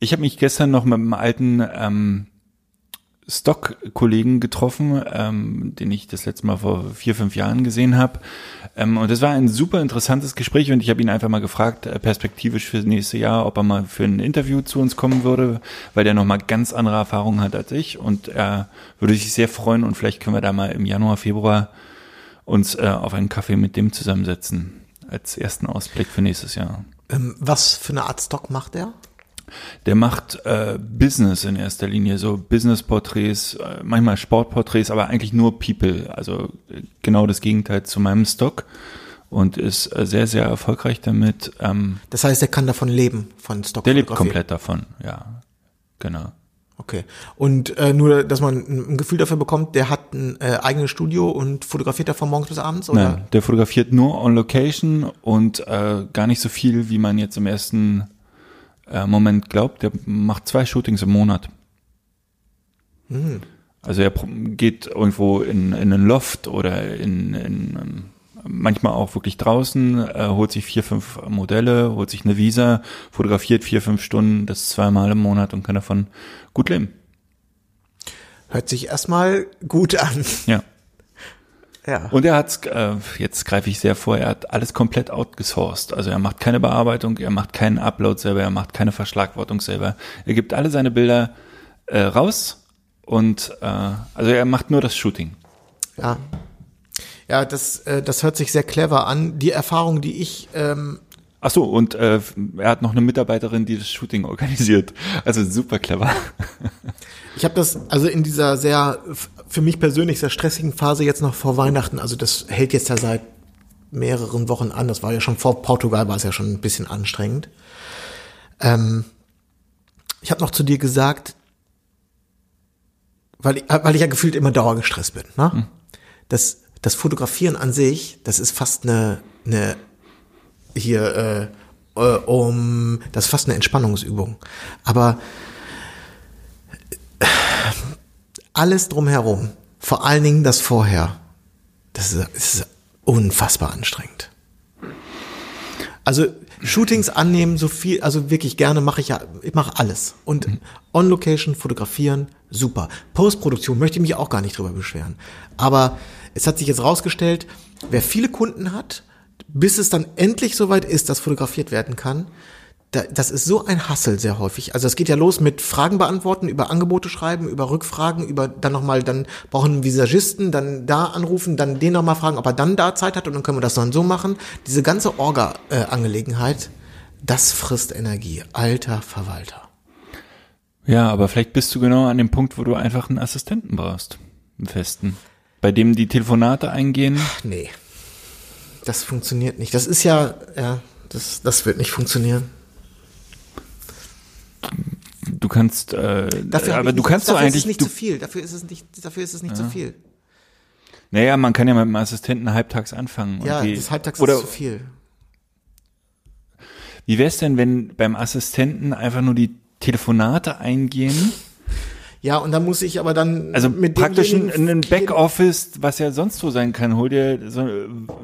Ich habe mich gestern noch mit einem alten ähm, Stock-Kollegen getroffen, ähm, den ich das letzte Mal vor vier, fünf Jahren gesehen habe. Ähm, und das war ein super interessantes Gespräch und ich habe ihn einfach mal gefragt, äh, perspektivisch fürs nächste Jahr, ob er mal für ein Interview zu uns kommen würde, weil der nochmal ganz andere Erfahrungen hat als ich und er würde sich sehr freuen und vielleicht können wir da mal im Januar, Februar uns äh, auf einen Kaffee mit dem zusammensetzen als ersten Ausblick für nächstes Jahr. Ähm, was für eine Art Stock macht der? Der macht äh, Business in erster Linie, so Business-Porträts, äh, manchmal Sportporträts, aber eigentlich nur People. Also äh, genau das Gegenteil zu meinem Stock und ist äh, sehr, sehr erfolgreich damit. Ähm, Das heißt, der kann davon leben, von Stock. der lebt komplett davon, ja. Genau. Okay. Und äh, nur, dass man ein ein Gefühl dafür bekommt, der hat ein äh, eigenes Studio und fotografiert da von morgens bis abends, oder? Nein, der fotografiert nur on Location und äh, gar nicht so viel, wie man jetzt im ersten äh, Moment glaubt. Der macht zwei Shootings im Monat. Also er geht irgendwo in, in einen Loft oder in, in ähm, manchmal auch wirklich draußen, äh, holt sich vier, fünf Modelle, holt sich eine Visa, fotografiert vier, fünf Stunden, das zweimal im Monat und kann davon gut leben. Hört sich erstmal gut an. Ja. Ja. Und er hat, äh, jetzt greife ich sehr vor, er hat alles komplett outgesourced. Also er macht keine Bearbeitung, er macht keinen Upload selber, er macht keine Verschlagwortung selber. Er gibt alle seine Bilder äh, raus und äh, also er macht nur das Shooting. Ja. Ja, das, äh, das hört sich sehr clever an. Die Erfahrung, die ich, ähm, Ach so, und äh, er hat noch eine Mitarbeiterin, die das Shooting organisiert. Also super clever. ich habe das, also in dieser sehr, für mich persönlich sehr stressigen Phase jetzt noch vor Weihnachten, also das hält jetzt ja seit mehreren Wochen an. Das war ja schon vor Portugal, war es ja schon ein bisschen anstrengend. Ähm, ich habe noch zu dir gesagt, weil ich, weil ich ja gefühlt immer dauergestresst bin. Ne? Das, das Fotografieren an sich, das ist fast eine, eine hier äh, äh, um, das ist fast eine Entspannungsübung. Aber äh, alles drumherum, vor allen Dingen das Vorher, das ist, ist unfassbar anstrengend. Also Shootings annehmen, so viel, also wirklich gerne mache ich ja, ich mache alles. Und on Location fotografieren, super. Postproduktion möchte ich mich auch gar nicht drüber beschweren. Aber es hat sich jetzt rausgestellt, wer viele Kunden hat, bis es dann endlich soweit ist, dass fotografiert werden kann, da, das ist so ein Hassel sehr häufig. Also es geht ja los mit Fragen beantworten, über Angebote schreiben, über Rückfragen, über dann nochmal, dann brauchen einen Visagisten, dann da anrufen, dann den nochmal fragen, ob er dann da Zeit hat und dann können wir das dann so machen. Diese ganze Orga-Angelegenheit, das frisst Energie. Alter Verwalter. Ja, aber vielleicht bist du genau an dem Punkt, wo du einfach einen Assistenten brauchst. Einen festen. Bei dem die Telefonate eingehen. Nee. Das funktioniert nicht. Das ist ja, ja, das, das wird nicht funktionieren. Du kannst, äh, Dafür aber du nicht, kannst doch dafür eigentlich, ist es nicht du, zu viel. Dafür ist es nicht, dafür ist es nicht zu viel. naja, man kann ja mit dem Assistenten halbtags anfangen. Ja, die- das Halbtags oder ist zu viel. Wie wär's denn, wenn beim Assistenten einfach nur die Telefonate eingehen? Ja, und dann muss ich aber dann Also mit praktisch ein, ein Backoffice, was ja sonst so sein kann. Hol dir so,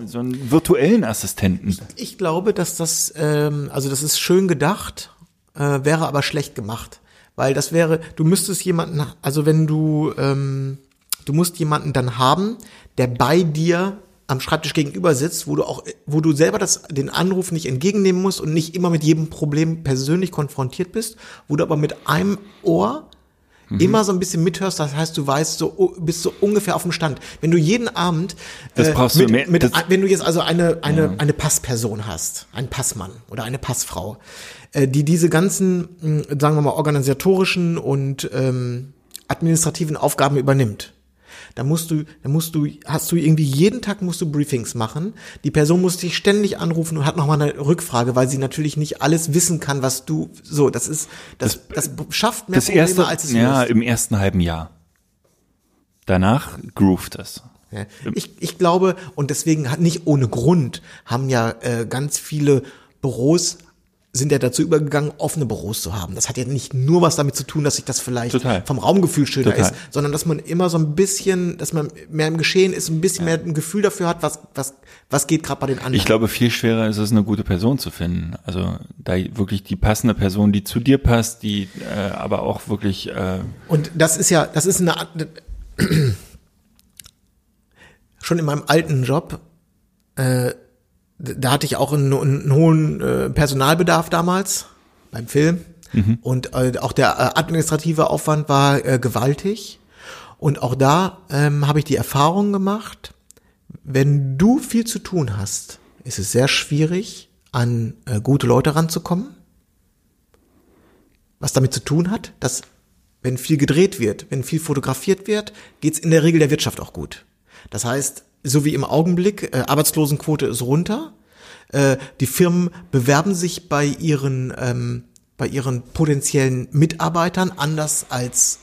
so einen virtuellen Assistenten. Ich glaube, dass das, ähm, also das ist schön gedacht, äh, wäre aber schlecht gemacht. Weil das wäre, du müsstest jemanden, also wenn du, ähm, du musst jemanden dann haben, der bei dir am Schreibtisch gegenüber sitzt, wo du auch, wo du selber das, den Anruf nicht entgegennehmen musst und nicht immer mit jedem Problem persönlich konfrontiert bist, wo du aber mit einem Ohr immer so ein bisschen mithörst, das heißt, du weißt so, oh, bist so ungefähr auf dem Stand. Wenn du jeden Abend, äh, Das brauchst du mit, mehr- mit, wenn du jetzt also eine, eine, eine Passperson hast, einen Passmann oder eine Passfrau, äh, die diese ganzen, mh, sagen wir mal, organisatorischen und ähm, administrativen Aufgaben übernimmt. Da musst du, da musst du, hast du irgendwie jeden Tag musst du Briefings machen. Die Person muss dich ständig anrufen und hat nochmal eine Rückfrage, weil sie natürlich nicht alles wissen kann, was du, so, das ist, das, das, schafft mehr Das Probleme, erste, als es ja, löst. im ersten halben Jahr. Danach groovt das. Ja. Ich, ich glaube, und deswegen hat nicht ohne Grund haben ja äh, ganz viele Büros sind ja dazu übergegangen, offene Büros zu haben. Das hat ja nicht nur was damit zu tun, dass sich das vielleicht Total. vom Raumgefühl schöner Total. ist, sondern dass man immer so ein bisschen, dass man mehr im Geschehen ist, ein bisschen mehr ein Gefühl dafür hat, was, was, was geht gerade bei den anderen. Ich glaube, viel schwerer ist es, eine gute Person zu finden. Also da wirklich die passende Person, die zu dir passt, die äh, aber auch wirklich äh, Und das ist ja, das ist eine Art- schon in meinem alten Job, äh, da hatte ich auch einen, einen hohen äh, Personalbedarf damals beim Film. Und äh, auch der äh, administrative Aufwand war äh, gewaltig. Und auch da ähm, habe ich die Erfahrung gemacht, wenn du viel zu tun hast, ist es sehr schwierig, an äh, gute Leute ranzukommen. Was damit zu tun hat, dass wenn viel gedreht wird, wenn viel fotografiert wird, geht's in der Regel der Wirtschaft auch gut. Das heißt, so wie im Augenblick, äh, Arbeitslosenquote ist runter, äh, die Firmen bewerben sich bei ihren ähm, bei ihren potenziellen Mitarbeitern, anders als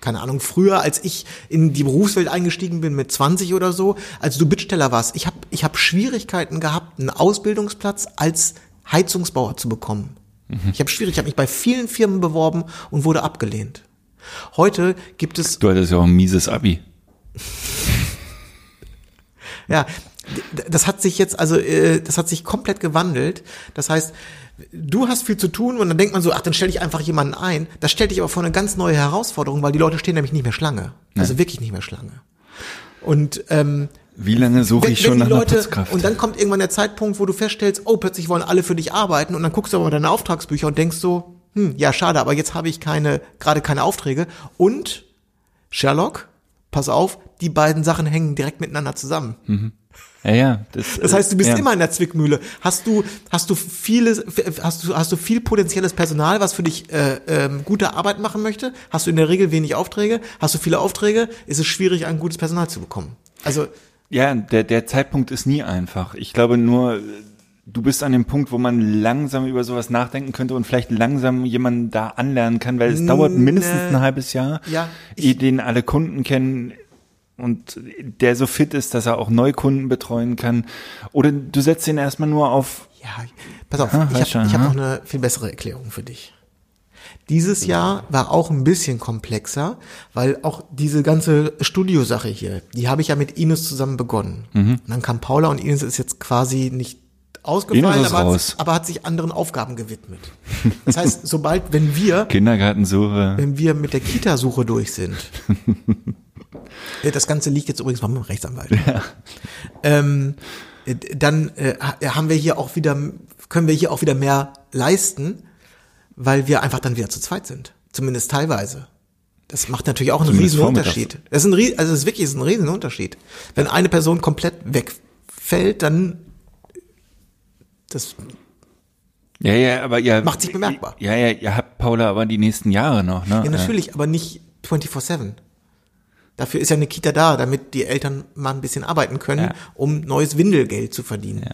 keine Ahnung, früher, als ich in die Berufswelt eingestiegen bin mit 20 oder so, als du Bittsteller warst, ich habe ich hab Schwierigkeiten gehabt, einen Ausbildungsplatz als Heizungsbauer zu bekommen. Ich habe schwierig, ich habe mich bei vielen Firmen beworben und wurde abgelehnt. Heute gibt es Du hattest ja auch ein mieses Abi. Ja, das hat sich jetzt, also äh, das hat sich komplett gewandelt. Das heißt, du hast viel zu tun und dann denkt man so, ach, dann stelle ich einfach jemanden ein. Das stellt dich aber vor eine ganz neue Herausforderung, weil die Leute stehen nämlich nicht mehr Schlange. Also wirklich nicht mehr Schlange. Und ähm, Wie lange suche wenn, ich schon nach die einer Leute, Putzkraft? und dann kommt irgendwann der Zeitpunkt, wo du feststellst, oh, plötzlich wollen alle für dich arbeiten und dann guckst du aber deine Auftragsbücher und denkst so, hm, ja, schade, aber jetzt habe ich keine, gerade keine Aufträge. Und Sherlock, pass auf, die beiden Sachen hängen direkt miteinander zusammen. ja, ja. Das, Das heißt, du bist ja. immer in der Zwickmühle. Hast du, hast du vieles, hast du, hast du viel potenzielles Personal, was für dich äh, ähm, gute Arbeit machen möchte? Hast du in der Regel wenig Aufträge? Hast du viele Aufträge? Ist es schwierig, ein gutes Personal zu bekommen? Also Ja, der, der Zeitpunkt ist nie einfach. Ich glaube nur, du bist an dem Punkt, wo man langsam über sowas nachdenken könnte und vielleicht langsam jemanden da anlernen kann, weil es dauert mindestens ein halbes Jahr, Ja, ehe den alle Kunden kennen und der so fit ist, dass er auch Neukunden betreuen kann. Oder du setzt ihn erstmal nur auf, ja, pass auf, Ah, ich habe hab noch eine viel bessere Erklärung für dich. Dieses Jahr war auch ein bisschen komplexer, weil auch diese ganze Studiosache hier, die habe ich ja mit Ines zusammen begonnen. Mhm. Und dann kam Paula und Ines ist jetzt quasi nicht ausgefallen, aber hat, aber hat sich anderen Aufgaben gewidmet. Das heißt, sobald, wenn wir, Kindergartensuche. wenn wir mit der Kita-Suche durch sind, das Ganze liegt jetzt übrigens beim Rechtsanwalt, ähm, äh, dann äh, ha- haben wir hier auch wieder, können wir hier auch wieder mehr leisten, weil wir einfach dann wieder zu zweit sind. Zumindest teilweise. Das macht natürlich auch einen Zumindest riesen. Unterschied. Das ist ein, also es ist wirklich ist ein riesen Unterschied. Wenn eine Person komplett wegfällt, dann das Ja, ja, aber ihr Macht sich bemerkbar. Ja, ja, ihr habt Paula aber die nächsten Jahre noch, ne? Ja, natürlich, aber nicht 24-7. Dafür ist ja eine Kita da, damit die Eltern mal ein bisschen arbeiten können, Ja. um neues Windelgeld zu verdienen.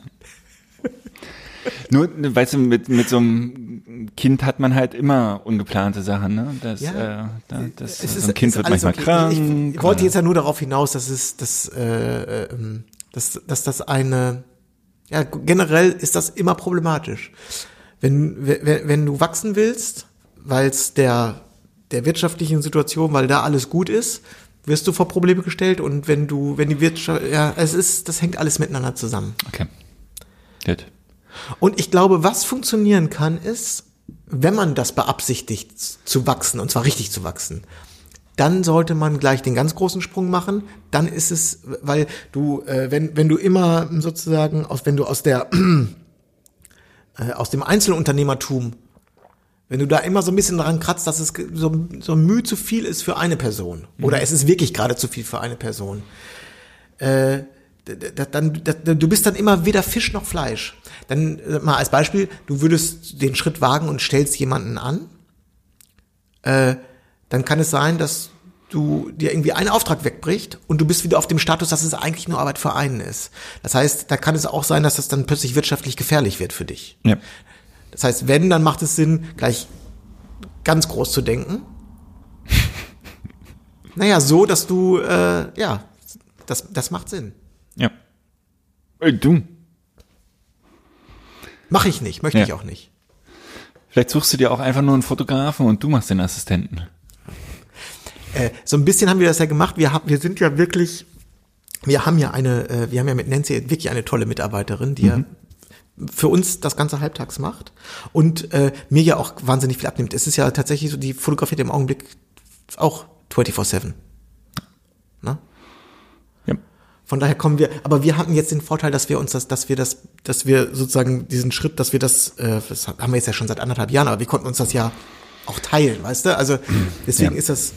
Nur, ne, weißt du, mit, mit so einem Kind hat man halt immer ungeplante Sachen, ne? Das, Ja. äh, da, das, Es so ist, ein Kind wird manchmal okay. krank. Ich, ich wollte jetzt ja nur darauf hinaus, dass es, dass, äh, ähm, dass, dass das eine, ja, generell ist das immer problematisch. Wenn, wenn, wenn du wachsen willst, weil es der, der wirtschaftlichen Situation, weil da alles gut ist, wirst du vor Probleme gestellt und wenn du, wenn die Wirtschaft, ja, es ist, das hängt alles miteinander zusammen. Okay. Gut. Und ich glaube, was funktionieren kann, ist, wenn man das beabsichtigt zu wachsen, und zwar richtig zu wachsen, dann sollte man gleich den ganz großen Sprung machen. Dann ist es, weil du, äh, wenn, wenn du immer sozusagen, aus, wenn du aus der, äh, aus dem Einzelunternehmertum, wenn du da immer so ein bisschen dran kratzt, dass es so, so Mühe zu viel ist für eine Person, oder es ist wirklich gerade zu viel für eine Person, äh, dann, du bist dann immer weder Fisch noch Fleisch. Dann äh, mal als Beispiel, du würdest den Schritt wagen und stellst jemanden an, äh, dann kann es sein, dass du dir irgendwie ein Auftrag wegbricht und du bist wieder auf dem Status, dass es eigentlich nur Arbeit für einen ist. Das heißt, da kann es auch sein, dass das dann plötzlich wirtschaftlich gefährlich wird für dich. Ja. Das heißt, wenn, dann macht es Sinn, gleich ganz groß zu denken. naja, so, dass du, äh, ja, das, das macht Sinn. Ja. Ey, du. Mache ich nicht, möchte Ja. ich auch nicht. Vielleicht suchst du dir auch einfach nur einen Fotografen und du machst den Assistenten. Äh, so ein bisschen haben wir das ja gemacht. Wir haben, wir sind ja wirklich, wir haben ja eine, äh, wir haben ja mit Nancy wirklich eine tolle Mitarbeiterin, die ja für uns das ganze halbtags macht und äh, mir ja auch wahnsinnig viel abnimmt. Es ist ja tatsächlich so, die fotografiert im Augenblick auch 24/7. Ne? Ja. Von daher kommen wir, aber wir hatten jetzt den Vorteil, dass wir uns das, dass wir das, dass wir sozusagen diesen Schritt, dass wir das, äh, das haben wir jetzt ja schon seit anderthalb Jahren, aber wir konnten uns das ja auch teilen, weißt du? Also deswegen Ja. ist das,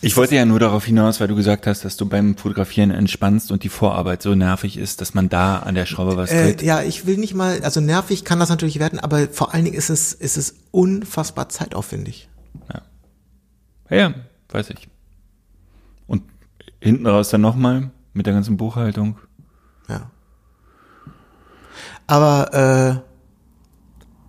Ich wollte ja nur darauf hinaus, weil du gesagt hast, dass du beim Fotografieren entspannst und die Vorarbeit so nervig ist, dass man da an der Schraube was Äh, dreht. ja, ich will nicht mal, also nervig kann das natürlich werden, aber vor allen Dingen ist es, ist es unfassbar zeitaufwendig. Ja, ja, weiß ich. Und hinten raus dann nochmal mit der ganzen Buchhaltung. Ja. Aber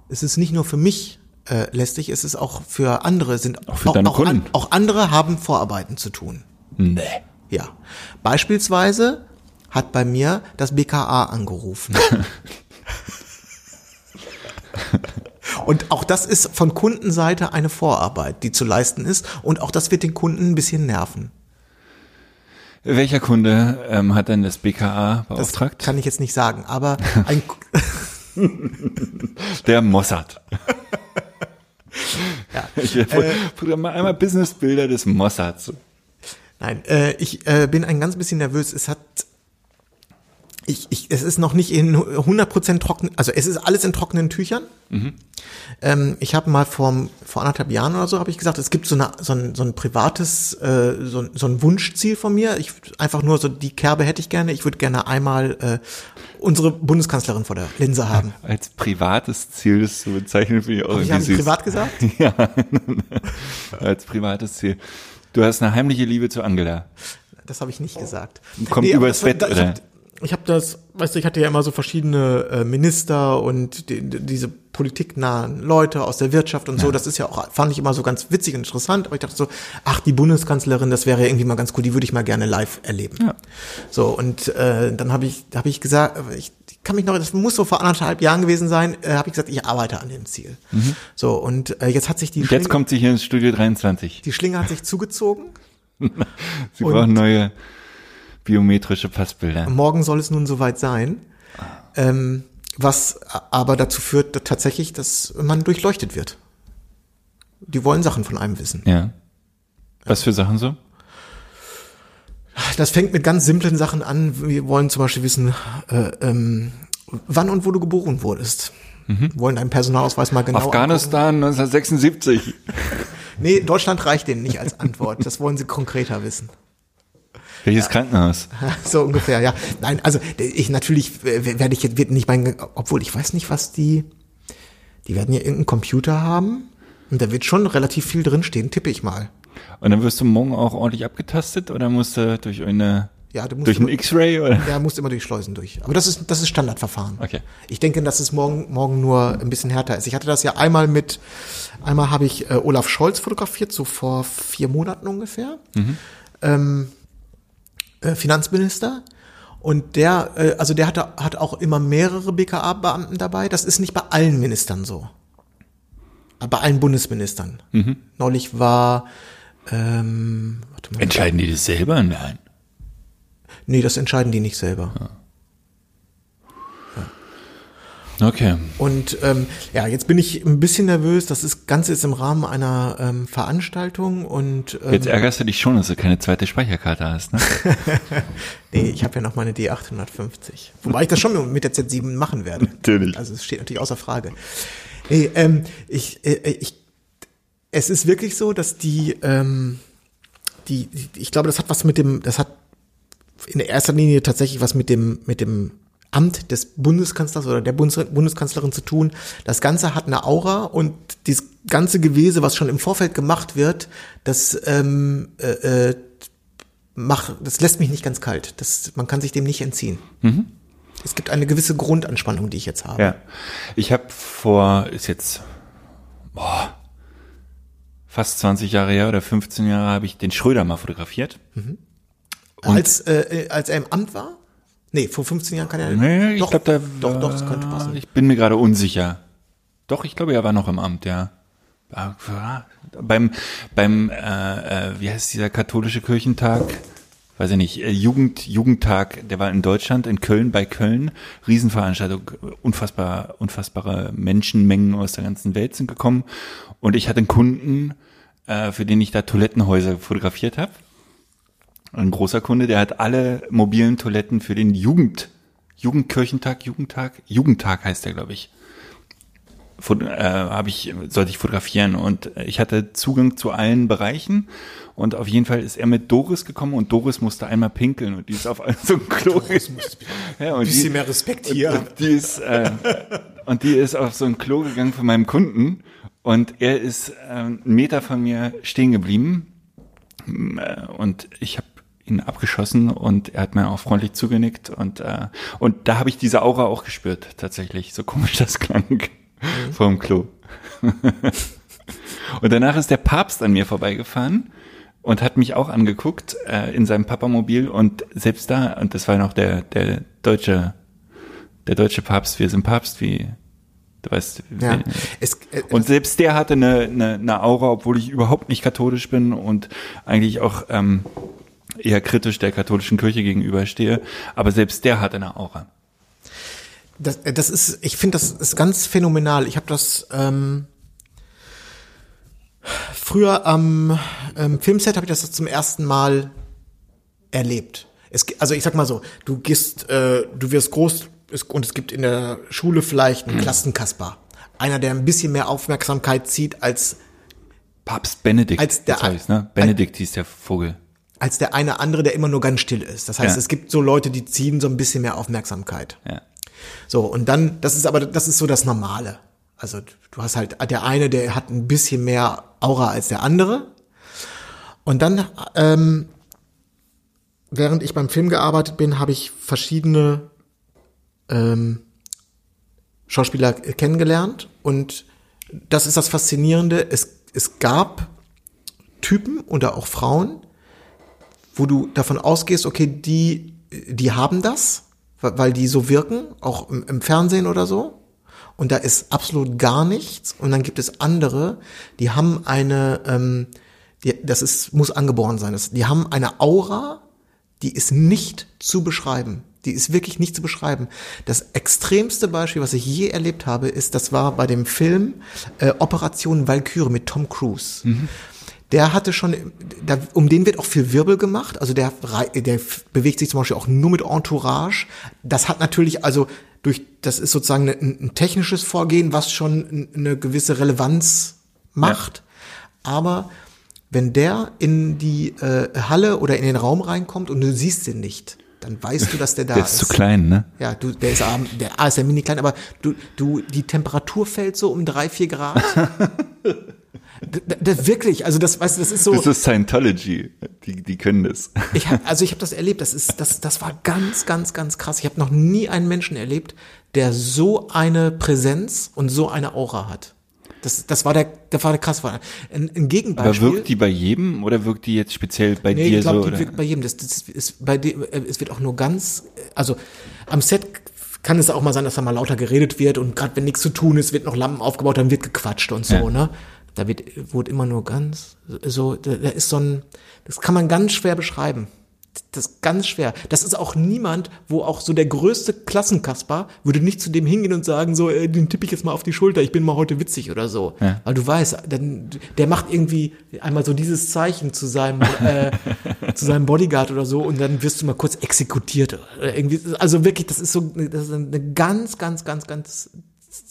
äh, es ist nicht nur für mich äh, lästig, es ist auch für andere, sind Auch für deine auch, Kunden. auch andere haben Vorarbeiten zu tun. Nee. Ja. Beispielsweise hat bei mir das BKA angerufen. Und auch das ist von Kundenseite eine Vorarbeit, die zu leisten ist. Und auch das wird den Kunden ein bisschen nerven. Welcher Kunde ähm, hat denn das BKA Das beauftragt? kann ich jetzt nicht sagen. Aber ein, Der Mossad. Ich äh, mal einmal Businessbilder des Mossads. Nein, äh, ich äh, bin ein ganz bisschen nervös. Es hat, ich, ich, es ist noch nicht in 100% trocken, also es ist alles in trockenen Tüchern. Ähm, ich habe mal vor, vor anderthalb Jahren oder so, habe ich gesagt, es gibt so, eine, so, ein, so ein privates, äh, so, ein- so ein Wunschziel von mir. Ich einfach nur so die Kerbe hätte ich gerne. Ich würde gerne einmal äh, unsere Bundeskanzlerin vor der Linse haben. Als privates Ziel das zu bezeichnen, finde ich auch Hab ich irgendwie haben süß. privat gesagt? Ja, als privates Ziel. Du hast eine heimliche Liebe zu Angela. Das habe ich nicht gesagt. Kommt aber übers Bett, ich oder? Hab- Ich habe das, weißt du, ich hatte ja immer so verschiedene äh, Minister und die, die, diese politiknahen Leute aus der Wirtschaft und so. Das ist ja auch, fand ich immer so ganz witzig und interessant. Aber ich dachte so, ach, die Bundeskanzlerin, das wäre ja irgendwie mal ganz cool. Die würde ich mal gerne live erleben. Ja. So und äh, dann habe ich, habe ich gesagt, ich kann mich noch, das muss so vor anderthalb Jahren gewesen sein, äh, habe ich gesagt, ich arbeite an dem Ziel. So und äh, jetzt hat sich die Und jetzt Schlinge- kommt sie hier ins Studio 23. die Schlinge hat sich zugezogen. Sie brauchen neue biometrische Passbilder. Morgen soll es nun soweit sein. Ähm, was aber dazu führt dass tatsächlich, dass man durchleuchtet wird. Die wollen Sachen von einem wissen. Ja. Was für Sachen so? Das fängt mit ganz simplen Sachen an. Wir wollen zum Beispiel wissen, äh, ähm, wann und wo du geboren wurdest. Wollen deinen Personalausweis mal genau Afghanistan 1976. angucken. Nee, Deutschland reicht denen nicht als Antwort. Das wollen sie konkreter wissen. Welches Krankenhaus? So ungefähr, ja. Nein, also ich natürlich äh, werde ich jetzt wird nicht mein, obwohl ich weiß nicht, was die, die werden ja irgendeinen Computer haben und da wird schon relativ viel drinstehen, tippe ich mal. Und dann wirst du morgen auch ordentlich abgetastet oder musst du durch eine Ja, du musst durch ein X-Ray oder? Der muss immer durch Schleusen durch. Aber das ist, das ist Standardverfahren. Okay. Ich denke, dass es morgen, morgen nur ein bisschen härter ist. Ich hatte das ja einmal mit, einmal habe ich äh, Olaf Scholz fotografiert, so vor vier Monaten ungefähr. Ähm, äh, Finanzminister. Und der, äh, also der hatte, hat auch immer mehrere BKA-Beamten dabei. Das ist nicht bei allen Ministern so. Aber bei allen Bundesministern. Neulich war, ähm, warte mal. Entscheiden die das selber? Nein. Nee, das entscheiden die nicht selber. Okay. Und ähm, ja, jetzt bin ich ein bisschen nervös. Das ist Ganze ist im Rahmen einer ähm, Veranstaltung und ähm, Jetzt ärgerst du dich schon, dass du keine zweite Speicherkarte hast, ne? nee, ich habe ja noch meine D850. Wobei ich das schon mit der Z7 machen werde. Natürlich. Also es steht natürlich außer Frage. Nee, ähm, ich, äh, ich, es ist wirklich so, dass die, ähm, die, die, ich glaube, das hat was mit dem, das hat in erster Linie tatsächlich was mit dem, mit dem Amt des Bundeskanzlers oder der Bundes Bundeskanzlerin zu tun. Das Ganze hat eine Aura und dieses ganze Gewese, was schon im Vorfeld gemacht wird, das ähm, äh, äh, mach, das lässt mich nicht ganz kalt. Das, man kann sich dem nicht entziehen. Es gibt eine gewisse Grundanspannung, die ich jetzt habe. Ja. Ich habe vor, ist jetzt boah, fast 20 Jahre her oder 15 Jahre habe ich den Schröder mal fotografiert. Als, äh, äh, als er im Amt war? Nee, vor 15 Jahren kann er. Nee, ich doch, glaube, da doch, war- doch, das könnte passen. Ich bin mir gerade unsicher. Doch, ich glaube, er war noch im Amt, ja. Ja. Beim, beim, äh, äh, wie heißt dieser katholische Kirchentag? Weiß ich nicht, äh, Jugend, Jugendtag, der war in Deutschland, in Köln, bei Köln. Riesenveranstaltung, unfassbar, unfassbare Menschenmengen aus der ganzen Welt sind gekommen. Und ich hatte einen Kunden, äh, für den ich da Toilettenhäuser fotografiert habe. Ein großer Kunde, der hat alle mobilen Toiletten für den Jugend, Jugendkirchentag, Jugendtag, Jugendtag heißt der, glaube ich. Äh, habe ich, sollte ich fotografieren und ich hatte Zugang zu allen Bereichen und auf jeden Fall ist er mit Doris gekommen und Doris musste einmal pinkeln und die ist auf so ein Klo. ja, und Bisschen die, mehr Respekt hier. und die ist, äh, und die ist auf so ein Klo gegangen von meinem Kunden und er ist äh, einen Meter von mir stehen geblieben äh, und ich habe ihn abgeschossen und er hat mir auch freundlich zugenickt und äh, und da habe ich diese Aura auch gespürt tatsächlich so komisch das klang Mhm. vor dem Klo und danach ist der Papst an mir vorbeigefahren und hat mich auch angeguckt äh, in seinem Papamobil und selbst da, und das war noch der, der deutsche, der deutsche Papst, wir sind Papst, wie du weißt. Ja. wie- Es, äh, und selbst der hatte eine, eine, eine Aura, obwohl ich überhaupt nicht katholisch bin und eigentlich auch ähm, eher kritisch der katholischen Kirche gegenüberstehe. Aber selbst der hatte eine Aura. Das, äh, das ist, ich finde, das ist ganz phänomenal. Ich habe das ähm, früher am ähm, Filmset habe ich das zum ersten Mal erlebt. Es, also ich sag mal so, du gehst, äh, du wirst groß es, und es gibt in der Schule vielleicht einen Klassenkasper. Einer, der ein bisschen mehr Aufmerksamkeit zieht als Papst Benedikt. Als der- hab ich's, ne? Benedikt hieß der Vogel. Als der eine andere, der immer nur ganz still ist. Das heißt, Ja. es gibt so Leute, die ziehen so ein bisschen mehr Aufmerksamkeit. Ja. So, und dann, das ist aber, das ist so das Normale. Also du hast halt, der eine, der hat ein bisschen mehr Aura als der andere. Und dann, ähm, während ich beim Film gearbeitet bin, habe ich verschiedene ähm, Schauspieler kennengelernt. Und das ist das Faszinierende. Es, es gab Typen oder auch Frauen, wo du davon ausgehst, okay, die, die haben das, weil die so wirken, auch im, im Fernsehen oder so. Und da ist absolut gar nichts. Und dann gibt es andere, die haben eine, ähm, die, das ist, muss angeboren sein. Das, die haben eine Aura, die ist nicht zu beschreiben. Die ist wirklich nicht zu beschreiben. Das extremste Beispiel, was ich je erlebt habe, ist, das war bei dem Film äh, Operation Valkyrie mit Tom Cruise. Der hatte schon, da, um den wird auch viel Wirbel gemacht. Also der, der bewegt sich zum Beispiel auch nur mit Entourage. Das hat natürlich, also durch, das ist sozusagen ein, ein technisches Vorgehen, was schon eine gewisse Relevanz macht. Aber wenn der in die äh, Halle oder in den Raum reinkommt und du siehst ihn nicht, dann weißt du, dass der da Der ist zu klein, ne? ja, du, der ist, der A ist ja mini klein, aber du, du, die Temperatur fällt so um drei, vier Grad. Wirklich, also das, weißt du, das ist so. Das ist Scientology. Die, die können das. Ich hab, also ich habe das erlebt. Das ist, das, das war ganz, ganz, ganz krass. Ich habe noch nie einen Menschen erlebt, der so eine Präsenz und so eine Aura hat. Das, das war der, das war der krass. Ein, ein Aber Gegenbeispiel. wirkt die bei jedem oder wirkt die jetzt speziell bei Nee, dir ich glaube, so? die Oder? wirkt bei jedem. Das, das ist bei dem, äh, es wird auch nur ganz, also am Set kann es auch mal sein, dass da mal lauter geredet wird und gerade wenn nichts zu tun ist, wird noch Lampen aufgebaut, dann wird gequatscht und so, Ja. ne? Da wird, wurde immer nur ganz, so, da, da ist so ein, das kann man ganz schwer beschreiben. Das ist ganz schwer. Das ist auch niemand, wo auch so der größte Klassenkasper würde nicht zu dem hingehen und sagen, so, äh, den tippe ich jetzt mal auf die Schulter, ich bin mal heute witzig oder so. Ja. Weil du weißt, dann, der macht irgendwie einmal so dieses Zeichen zu seinem, äh, zu seinem Bodyguard oder so und dann wirst du mal kurz exekutiert. Oder irgendwie, also wirklich, das ist so, das ist eine ganz, ganz, ganz, ganz,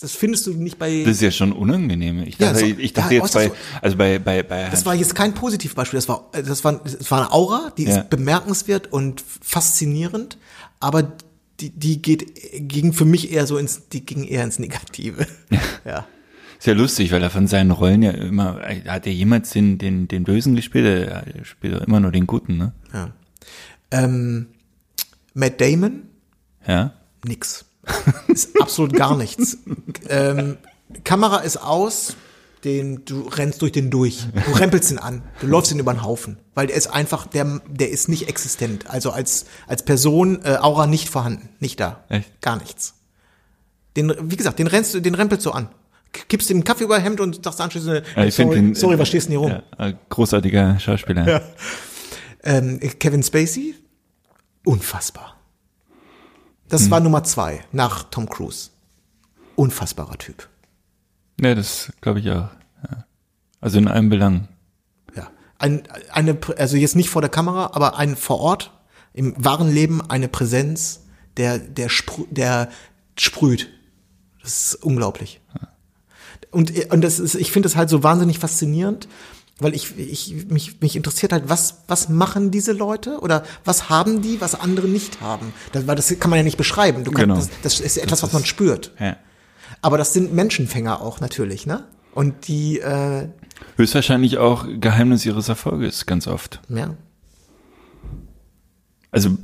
das findest du nicht bei. Das ist ja schon unangenehm. Ich Ja, dachte, so- ich dachte ja, jetzt bei, also bei, bei, bei Das war jetzt kein Positivbeispiel, das war, das war, das war eine Aura, die Ja. ist bemerkenswert und faszinierend, aber die, die geht, ging für mich eher so ins, die ging eher ins Negative. Ja. Ist ja lustig, weil er von seinen Rollen ja immer, hat er jemals den, den, den Bösen gespielt? Er spielt doch immer nur den Guten, ne? ja. Ähm, Matt Damon, Ja. nix. Ist absolut gar nichts. Ähm, Kamera ist aus, den, du rennst durch den durch. Du rempelst ihn an. Du läufst ihn über den Haufen. Weil der ist einfach, der, der ist nicht existent. Also als, als Person, äh, Aura nicht vorhanden. Nicht da. Echt? Gar nichts. Den, wie gesagt, den rennst du, den rempelst du an. Kippst ihm Kaffee über Hemd und sagst anschließend, Ja, äh, ich find sorry, den- sorry, was stehst du denn hier rum? Ja, äh, großartiger Schauspieler. Ähm, Kevin Spacey, unfassbar. Das war Nummer zwei nach Tom Cruise. Unfassbarer Typ. Ja, das glaube ich auch. Ja. Also in allen Belangen. Ja. Ein, eine, also jetzt nicht vor der Kamera, aber ein vor Ort, im wahren Leben eine Präsenz, der, der, sprü der sprüht. Das ist unglaublich. Und, und das ist, ich finde es halt so wahnsinnig faszinierend, weil ich, ich mich, mich interessiert halt, was, was machen diese Leute oder was haben die, was andere nicht haben? Das, weil das kann man ja nicht beschreiben. Du kannst, Genau. das, das ist etwas, was ist- man spürt. Ja. Aber das sind Menschenfänger auch natürlich, ne? Und die, äh, Höchstwahrscheinlich auch Geheimnis ihres Erfolges, ganz oft. ja, Also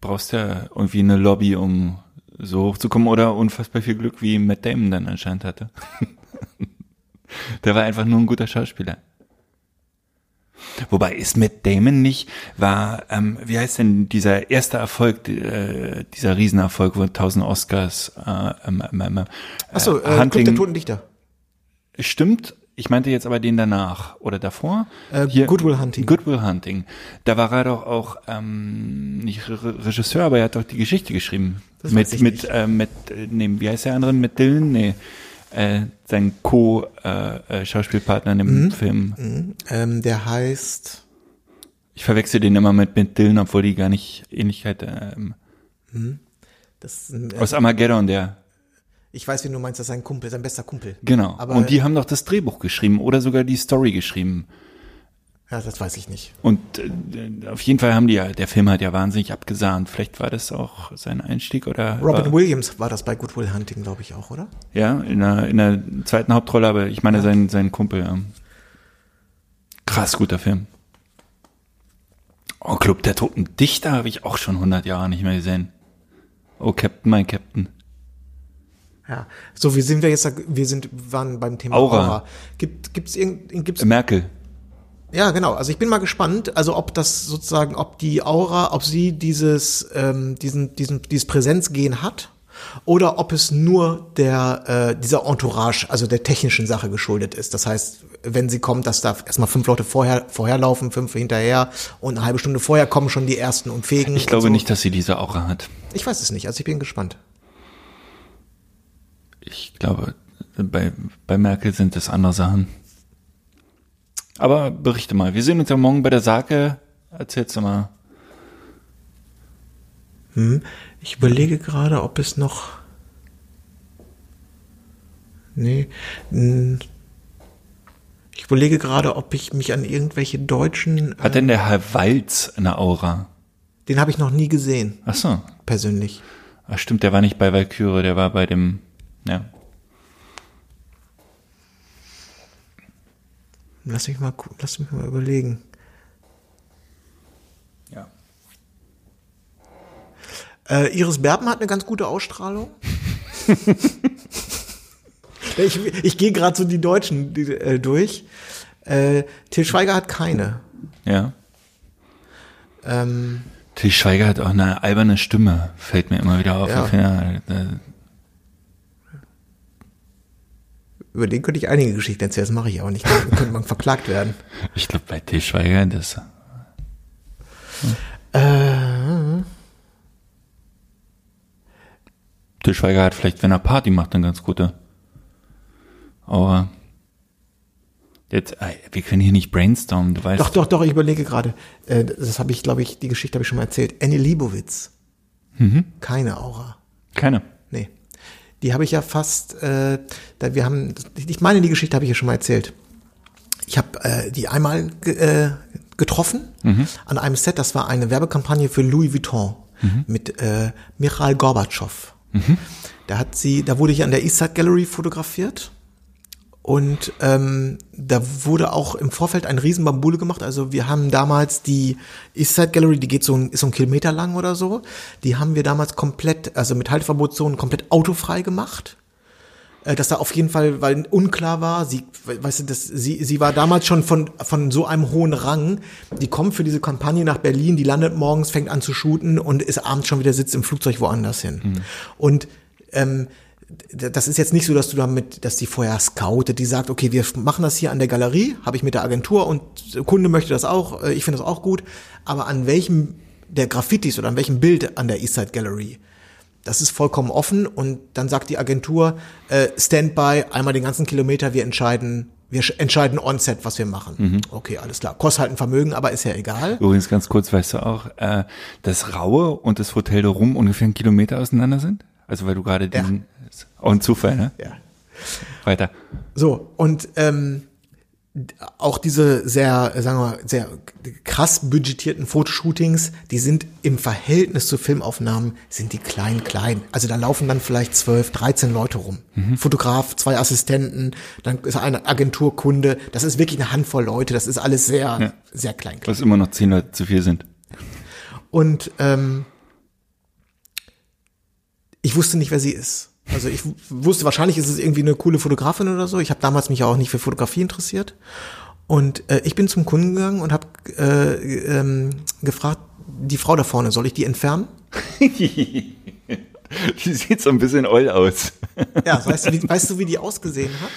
brauchst ja irgendwie eine Lobby, um so hochzukommen oder unfassbar viel Glück, wie Matt Damon dann anscheinend hatte. Der war einfach nur ein guter Schauspieler. Wobei ist Matt Damon nicht, war, ähm, wie heißt denn dieser erste Erfolg, äh, dieser Riesenerfolg, wo 1000 Oscars, äh, ähm, ähm, ähm, Achso, äh, Hunting- der Toten Dichter. Stimmt, ich meinte jetzt aber den danach oder davor. Äh, Good Will Hunting. Good Will Hunting. Da war er doch auch ähm, nicht Re Regisseur, aber er hat doch die Geschichte geschrieben. Das mit ich mit äh, mit äh, nee, wie heißt der andere mit Dylan? Nee. Äh, sein Co äh, äh, Schauspielpartner in dem Mhm. Film. Ähm, der heißt, Ich verwechsel den immer mit mit Dylan, obwohl die gar nicht Ähnlichkeit ähm, das, ist ein, äh, aus Armageddon der. ich weiß, wie du meinst, das ist sein Kumpel, sein bester Kumpel. Genau. Aber, Und die haben doch das Drehbuch geschrieben oder sogar die Story geschrieben. Ja, das weiß ich nicht. Und äh, auf jeden Fall haben die ja, der Film hat ja wahnsinnig abgesahnt. Vielleicht war das auch sein Einstieg oder Robin war, Williams war das bei Good Will Hunting, glaube ich auch, oder? ja in der, in der zweiten Hauptrolle, aber ich meine sein sein Kumpel. Ja. Krass guter Film. Oh Club der Toten Dichter habe ich auch schon 100 Jahre nicht mehr gesehen. Oh Captain, mein Captain. Ja. So, wie sind wir jetzt, wir sind, waren beim Thema Aura. Aura. Gibt, gibt's irgend, gibt's, Merkel. Ja, genau. Also ich bin mal gespannt, also ob das sozusagen, ob die Aura, ob sie dieses, ähm, diesen, diesen, dieses Präsenzgehen hat. Oder ob es nur der, äh, dieser Entourage, also der technischen Sache geschuldet ist. Das heißt, wenn sie kommt, dass da erstmal fünf Leute vorher, vorher laufen, fünf hinterher und eine halbe Stunde vorher kommen schon die ersten und fegen. Ich glaube so. nicht, dass sie diese Aura hat. Ich weiß es nicht, also ich bin gespannt. Ich glaube, bei, bei Merkel sind es andere Sachen. Aber berichte mal. Wir sehen uns ja morgen bei der Sake. Erzählst du mal. Ich überlege gerade, ob es noch. Nee. n- Ich überlege gerade, ob ich mich an irgendwelche deutschen. Hat denn der Herr Walz eine Aura? Den habe ich noch nie gesehen, Ach so. persönlich. Ach stimmt, der war nicht bei Valkyrie, der war bei dem, ja. Lass mich mal, lass mich mal überlegen. Ja. Äh, Iris Berben hat eine ganz gute Ausstrahlung. ich ich gehe gerade so die Deutschen die, äh, durch. Äh, Til Schweiger hat keine. Ja. Ähm, Til Schweiger hat auch eine alberne Stimme, fällt mir immer wieder auf. Ja. Ja, äh, über den könnte ich einige Geschichten erzählen, das mache ich auch nicht. Da könnte man verklagt werden. ich glaube, bei Til Schweiger, das, Äh, Til Schweiger hat vielleicht, wenn er Party macht, eine ganz gute Aura. Jetzt, äh, wir können hier nicht brainstormen, du weißt. doch, doch, doch, ich überlege gerade. Äh, das habe ich, glaube ich, die Geschichte habe ich schon mal erzählt. Annie Liebowitz. Keine Aura. Keine. Nee. Die habe ich ja fast, äh, da wir haben, ich meine, die Geschichte habe ich ja schon mal erzählt. Ich habe äh, die einmal äh, getroffen an einem Set, das war eine Werbekampagne für Louis Vuitton mit äh, Michail Gorbatschow. Da hat sie, da wurde ich an der East Side Gallery fotografiert und ähm, da wurde auch im Vorfeld ein riesen Bambule gemacht. Also wir haben damals die East Side Gallery, die geht so ein, ist so ein Kilometer lang oder so. Die haben wir damals komplett, also mit Halteverbotszonen komplett autofrei gemacht. Äh, dass da auf jeden Fall, weil unklar war, sie, weißt du, das, sie, sie war damals schon von, von so einem hohen Rang. Die kommt für diese Kampagne nach Berlin, die landet morgens, fängt an zu shooten und ist abends schon wieder sitzt im Flugzeug woanders hin. Und ähm, das ist jetzt nicht so, dass du damit, dass die vorher scoutet, die sagt, okay, wir machen das hier an der Galerie, habe ich mit der Agentur und der Kunde möchte das auch, äh, ich finde das auch gut, aber an welchem der Graffitis oder an welchem Bild an der Eastside Gallery, das ist vollkommen offen und dann sagt die Agentur, äh, Standby, einmal den ganzen Kilometer, wir entscheiden, wir sch- entscheiden on-set, was wir machen. Okay, alles klar. Kostet halt ein Vermögen, aber ist ja egal. Übrigens ganz kurz, weißt du auch, äh, dass Raue und das Hotel da rum ungefähr einen Kilometer auseinander sind? Also weil du gerade den, ist ein Zufall, ne? Ja. Weiter. So, und ähm, auch diese sehr, sagen wir mal, sehr krass budgetierten Fotoshootings, die sind im Verhältnis zu Filmaufnahmen, sind die klein, klein. Also da laufen dann vielleicht 12, 13 Leute rum. Fotograf, zwei Assistenten, dann ist eine Agenturkunde. Das ist wirklich eine Handvoll Leute. Das ist alles sehr, Ja. sehr klein. Was immer noch zehn Leute zu viel sind. Und ähm, ich wusste nicht, wer sie ist. Also ich wusste, wahrscheinlich ist es irgendwie eine coole Fotografin oder so. Ich habe damals mich auch nicht für Fotografie interessiert. Und äh, ich bin zum Kunden gegangen und habe äh, ähm, gefragt, die Frau da vorne, soll ich die entfernen? die sieht so ein bisschen oll aus. Ja, weißt du, wie, weißt du, wie die ausgesehen hat?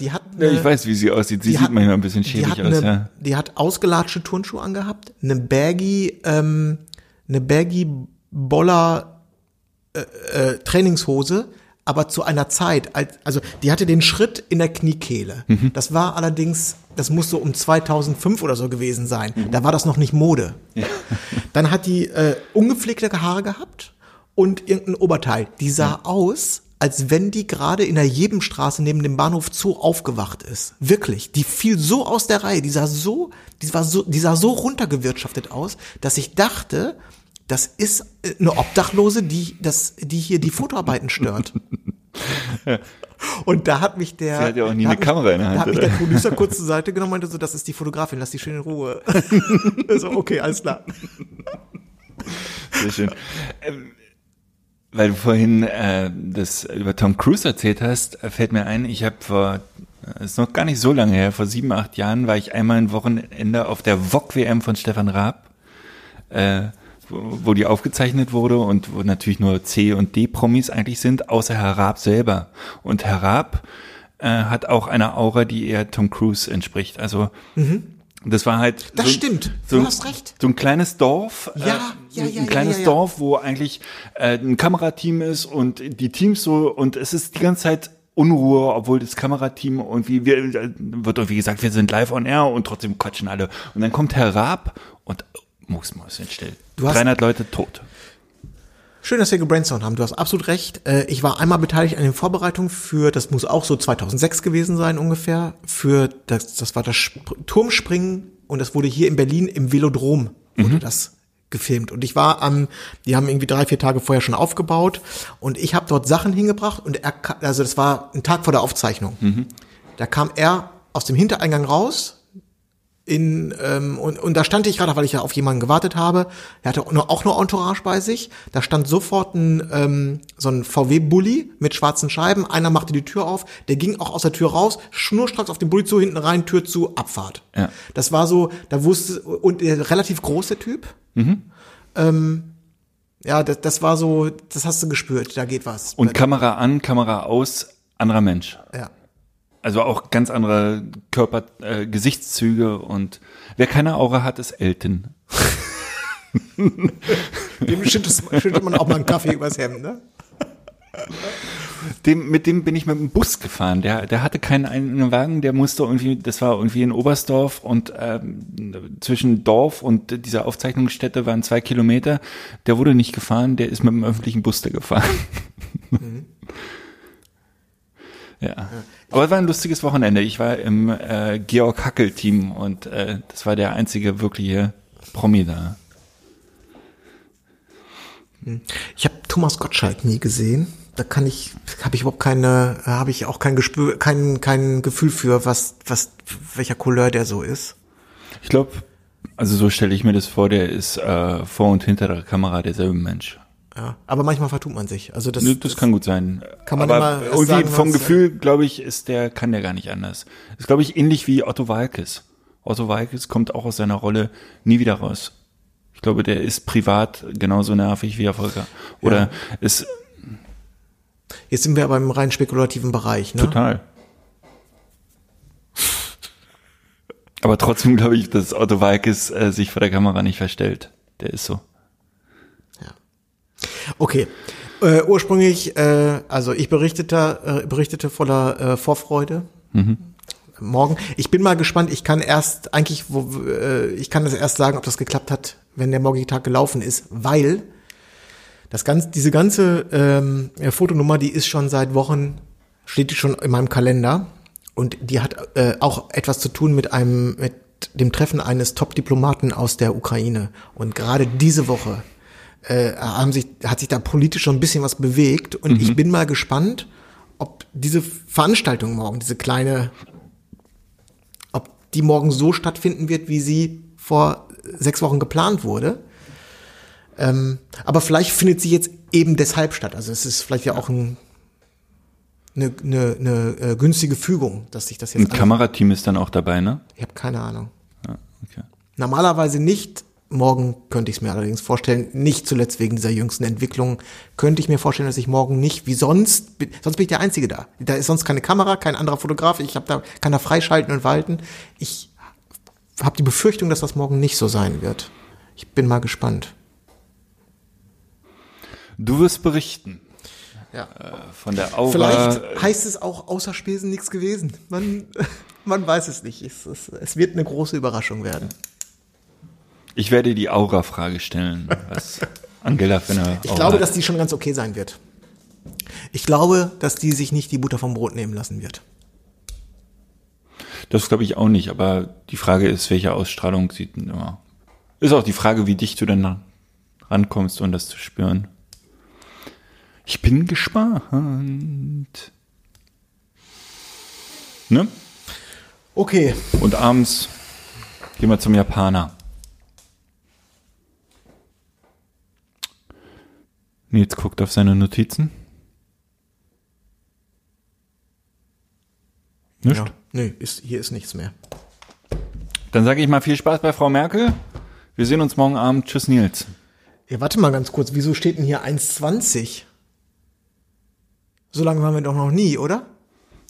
Die hat Ja, eine, ich weiß, wie sie aussieht. Sie sieht hat- manchmal ein bisschen schäbig aus, eine, ja. Die hat ausgelatschte Turnschuhe angehabt, eine baggy, ähm, eine baggy Boller äh, äh, Trainingshose, aber zu einer Zeit, als, also die hatte den Schritt in der Kniekehle. Mhm. Das war allerdings, das muss so um 2005 oder so gewesen sein. Mhm. Da war das noch nicht Mode. Dann hat die äh, ungepflegte Haare gehabt und irgendein Oberteil. Die sah aus, als wenn die gerade in der Jebenstraße neben dem Bahnhof Zoo aufgewacht ist. Wirklich. Die fiel so aus der Reihe. Die sah so, die war so, die sah so runtergewirtschaftet aus, dass ich dachte, das ist äh, eine Obdachlose, die, das, die hier die Fotoarbeiten stört. Und da hat mich der. Sie hat ja auch nie eine mich- Kamera in der Hand, Da hat mich der Producer kurz zur Seite genommen und meinte so, das ist die Fotografin, lass die schön in Ruhe. so, okay, alles klar. Sehr schön. Ähm, weil du vorhin äh, das über Tom Cruise erzählt hast, äh, fällt mir ein, ich habe vor, äh, ist noch gar nicht so lange her, vor sieben, acht Jahren war ich einmal ein Wochenende auf der VOG-WM von Stefan Raab, äh, wo, die aufgezeichnet wurde und wo natürlich nur C- und D-Promis eigentlich sind, außer Herr Raab selber. Und Herr Raab äh, hat auch eine Aura, die eher Tom Cruise entspricht. Also das war halt Mhm. Das stimmt. so, Du hast recht. So ein kleines Dorf, Ja, äh, ja, ja, ein ja, kleines ja, ja. Dorf, wo eigentlich äh, ein Kamerateam ist und die Teams so und es ist die ganze Zeit Unruhe, obwohl das Kamerateam irgendwie wir, äh, wird irgendwie gesagt, wir sind live on air und trotzdem quatschen alle. Und dann kommt Herr Raab und muss muss still. Du hast- 300 Leute tot. Schön, dass wir gebrainstormt haben. Du hast absolut recht. Äh, Ich war einmal beteiligt an den Vorbereitungen für, das muss auch so 2006 gewesen sein ungefähr, für das, das war das Sp Turmspringen und das wurde hier in Berlin im Velodrom wurde das gefilmt. Und ich war am, die haben irgendwie drei, vier Tage vorher schon aufgebaut und ich habe dort Sachen hingebracht und er, also das war ein Tag vor der Aufzeichnung. Da kam er aus dem Hintereingang raus, in ähm, und, und da stand ich gerade, weil ich ja auf jemanden gewartet habe. Er hatte auch nur, auch nur Entourage bei sich. Da stand sofort ein ähm, so ein VW-Bully mit schwarzen Scheiben. Einer machte die Tür auf, der ging auch aus der Tür raus, schnurstracks auf den Bulli zu, hinten rein, Tür zu, Abfahrt. Ja. Das war so, da wusste und der relativ große Typ. Ähm, ja, das, das war so, das hast du gespürt. Da geht was. Und Kamera an, Kamera aus, anderer Mensch. ja. Also auch ganz andere Körper, äh, Gesichtszüge und wer keine Aura hat, ist Elton. Dem schüttet, man auch mal einen Kaffee übers Hemd, ne? Dem, mit dem bin ich mit dem Bus gefahren. Der, der hatte keinen eigenen Wagen, der musste irgendwie, das war irgendwie in Oberstdorf und ähm, zwischen Dorf und dieser Aufzeichnungsstätte waren zwei Kilometer. Der wurde nicht gefahren, der ist mit dem öffentlichen Bus da gefahren. ja. Aber es war ein lustiges Wochenende. Ich war im äh, Georg Hackel-Team und äh, das war der einzige wirkliche Promi da. Ich habe Thomas Gottschalk nie gesehen. Da kann ich, habe ich überhaupt keine, habe ich auch kein Gespür, kein, kein Gefühl für, was, was, welcher Couleur der so ist. Ich glaube, also so stelle ich mir das vor, der ist äh, vor und hinter der Kamera derselbe Mensch. Ja, aber manchmal vertut man sich. Also das, Das, das kann gut sein. Kann man Aber irgendwie sagen, vom Gefühl, glaube ich, ist der, kann der gar nicht anders. Ist, glaube ich, ähnlich wie Otto Walkes. Otto Walkes kommt auch aus seiner Rolle nie wieder raus. Ich glaube, der ist privat genauso nervig wie Erfolger. Oder ist Jetzt sind wir aber im rein spekulativen Bereich, ne? total. Aber trotzdem glaube ich, dass Otto Walkes äh, sich vor der Kamera nicht verstellt. Der ist so. Okay. Äh, ursprünglich, äh, also ich berichtete, äh, berichtete voller äh, Vorfreude. Morgen. Ich bin mal gespannt. Ich kann erst eigentlich, wo, äh, ich kann das erst sagen, ob das geklappt hat, wenn der morgige Tag gelaufen ist, weil das ganze, diese ganze ähm, äh, Fotonummer, die ist schon seit Wochen, steht die schon in meinem Kalender und die hat äh, auch etwas zu tun mit einem, mit dem Treffen eines Top-Diplomaten aus der Ukraine. Und gerade diese Woche äh, haben sich, hat sich da politisch schon ein bisschen was bewegt und ich bin mal gespannt, ob diese Veranstaltung morgen, diese kleine, ob die morgen so stattfinden wird, wie sie vor sechs Wochen geplant wurde. Ähm, aber vielleicht findet sie jetzt eben deshalb statt. Also es ist vielleicht ja auch ein, eine, eine, eine äh, günstige Fügung, dass sich das jetzt. Ein Kamerateam ist dann auch dabei, ne? Ich habe keine Ahnung. Ja, okay. Normalerweise nicht. Morgen könnte ich es mir allerdings vorstellen, nicht zuletzt wegen dieser jüngsten Entwicklung, könnte ich mir vorstellen, dass ich morgen nicht wie sonst, bin- sonst bin ich der Einzige da. Da ist sonst keine Kamera, kein anderer Fotograf, ich habe da, kann da freischalten und walten. Ich habe die Befürchtung, dass das morgen nicht so sein wird. Ich bin mal gespannt. Du wirst berichten Ja. von der Aura. Vielleicht heißt es auch außer Spesen nichts gewesen. Man, man weiß es nicht. Es, es, es wird eine große Überraschung werden. Ich werde die Aura-Frage stellen, was Angela für eine Aura Ich glaube, hat. dass die schon ganz okay sein wird. Ich glaube, dass die sich nicht die Butter vom Brot nehmen lassen wird. Das glaube ich auch nicht, aber die Frage ist, welche Ausstrahlung sieht denn immer. Ist auch die Frage, wie dicht du dann rankommst, um das zu spüren. Ich bin gespannt. Ne? Okay. Und abends gehen wir zum Japaner. Nils guckt auf seine Notizen. Nicht? Ja. Nee, ist, hier ist nichts mehr. Dann sage ich mal viel Spaß bei Frau Merkel. Wir sehen uns morgen Abend. Tschüss, Nils. Ja, warte mal ganz kurz. Wieso steht denn hier 1,20? So lange waren wir doch noch nie, oder?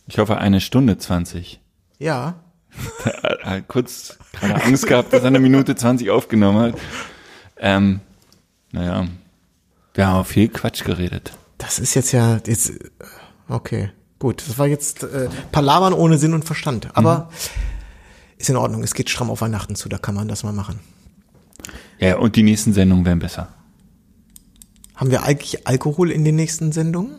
Ich hoffe, eine Stunde 20. Ja. Hat kurz gerade Angst gehabt, dass er eine Minute 20 aufgenommen hat. Ähm, naja, wir haben viel Quatsch geredet. Das ist jetzt ja, jetzt, äh, okay. Gut, das war jetzt äh, Palavern ohne Sinn und Verstand. Aber ist in Ordnung. Es geht stramm auf Weihnachten zu, da kann man das mal machen. Ja, und die nächsten Sendungen werden besser. Haben wir eigentlich Alkohol in den nächsten Sendungen?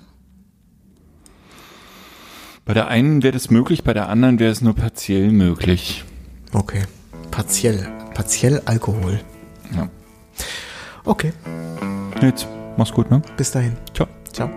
Bei der einen wäre das möglich, bei der anderen wäre es nur partiell möglich. Okay. Partiell. Partiell Alkohol. Ja. Okay. Jetzt, mach's gut, ne? Bis dahin. Ciao. Ciao.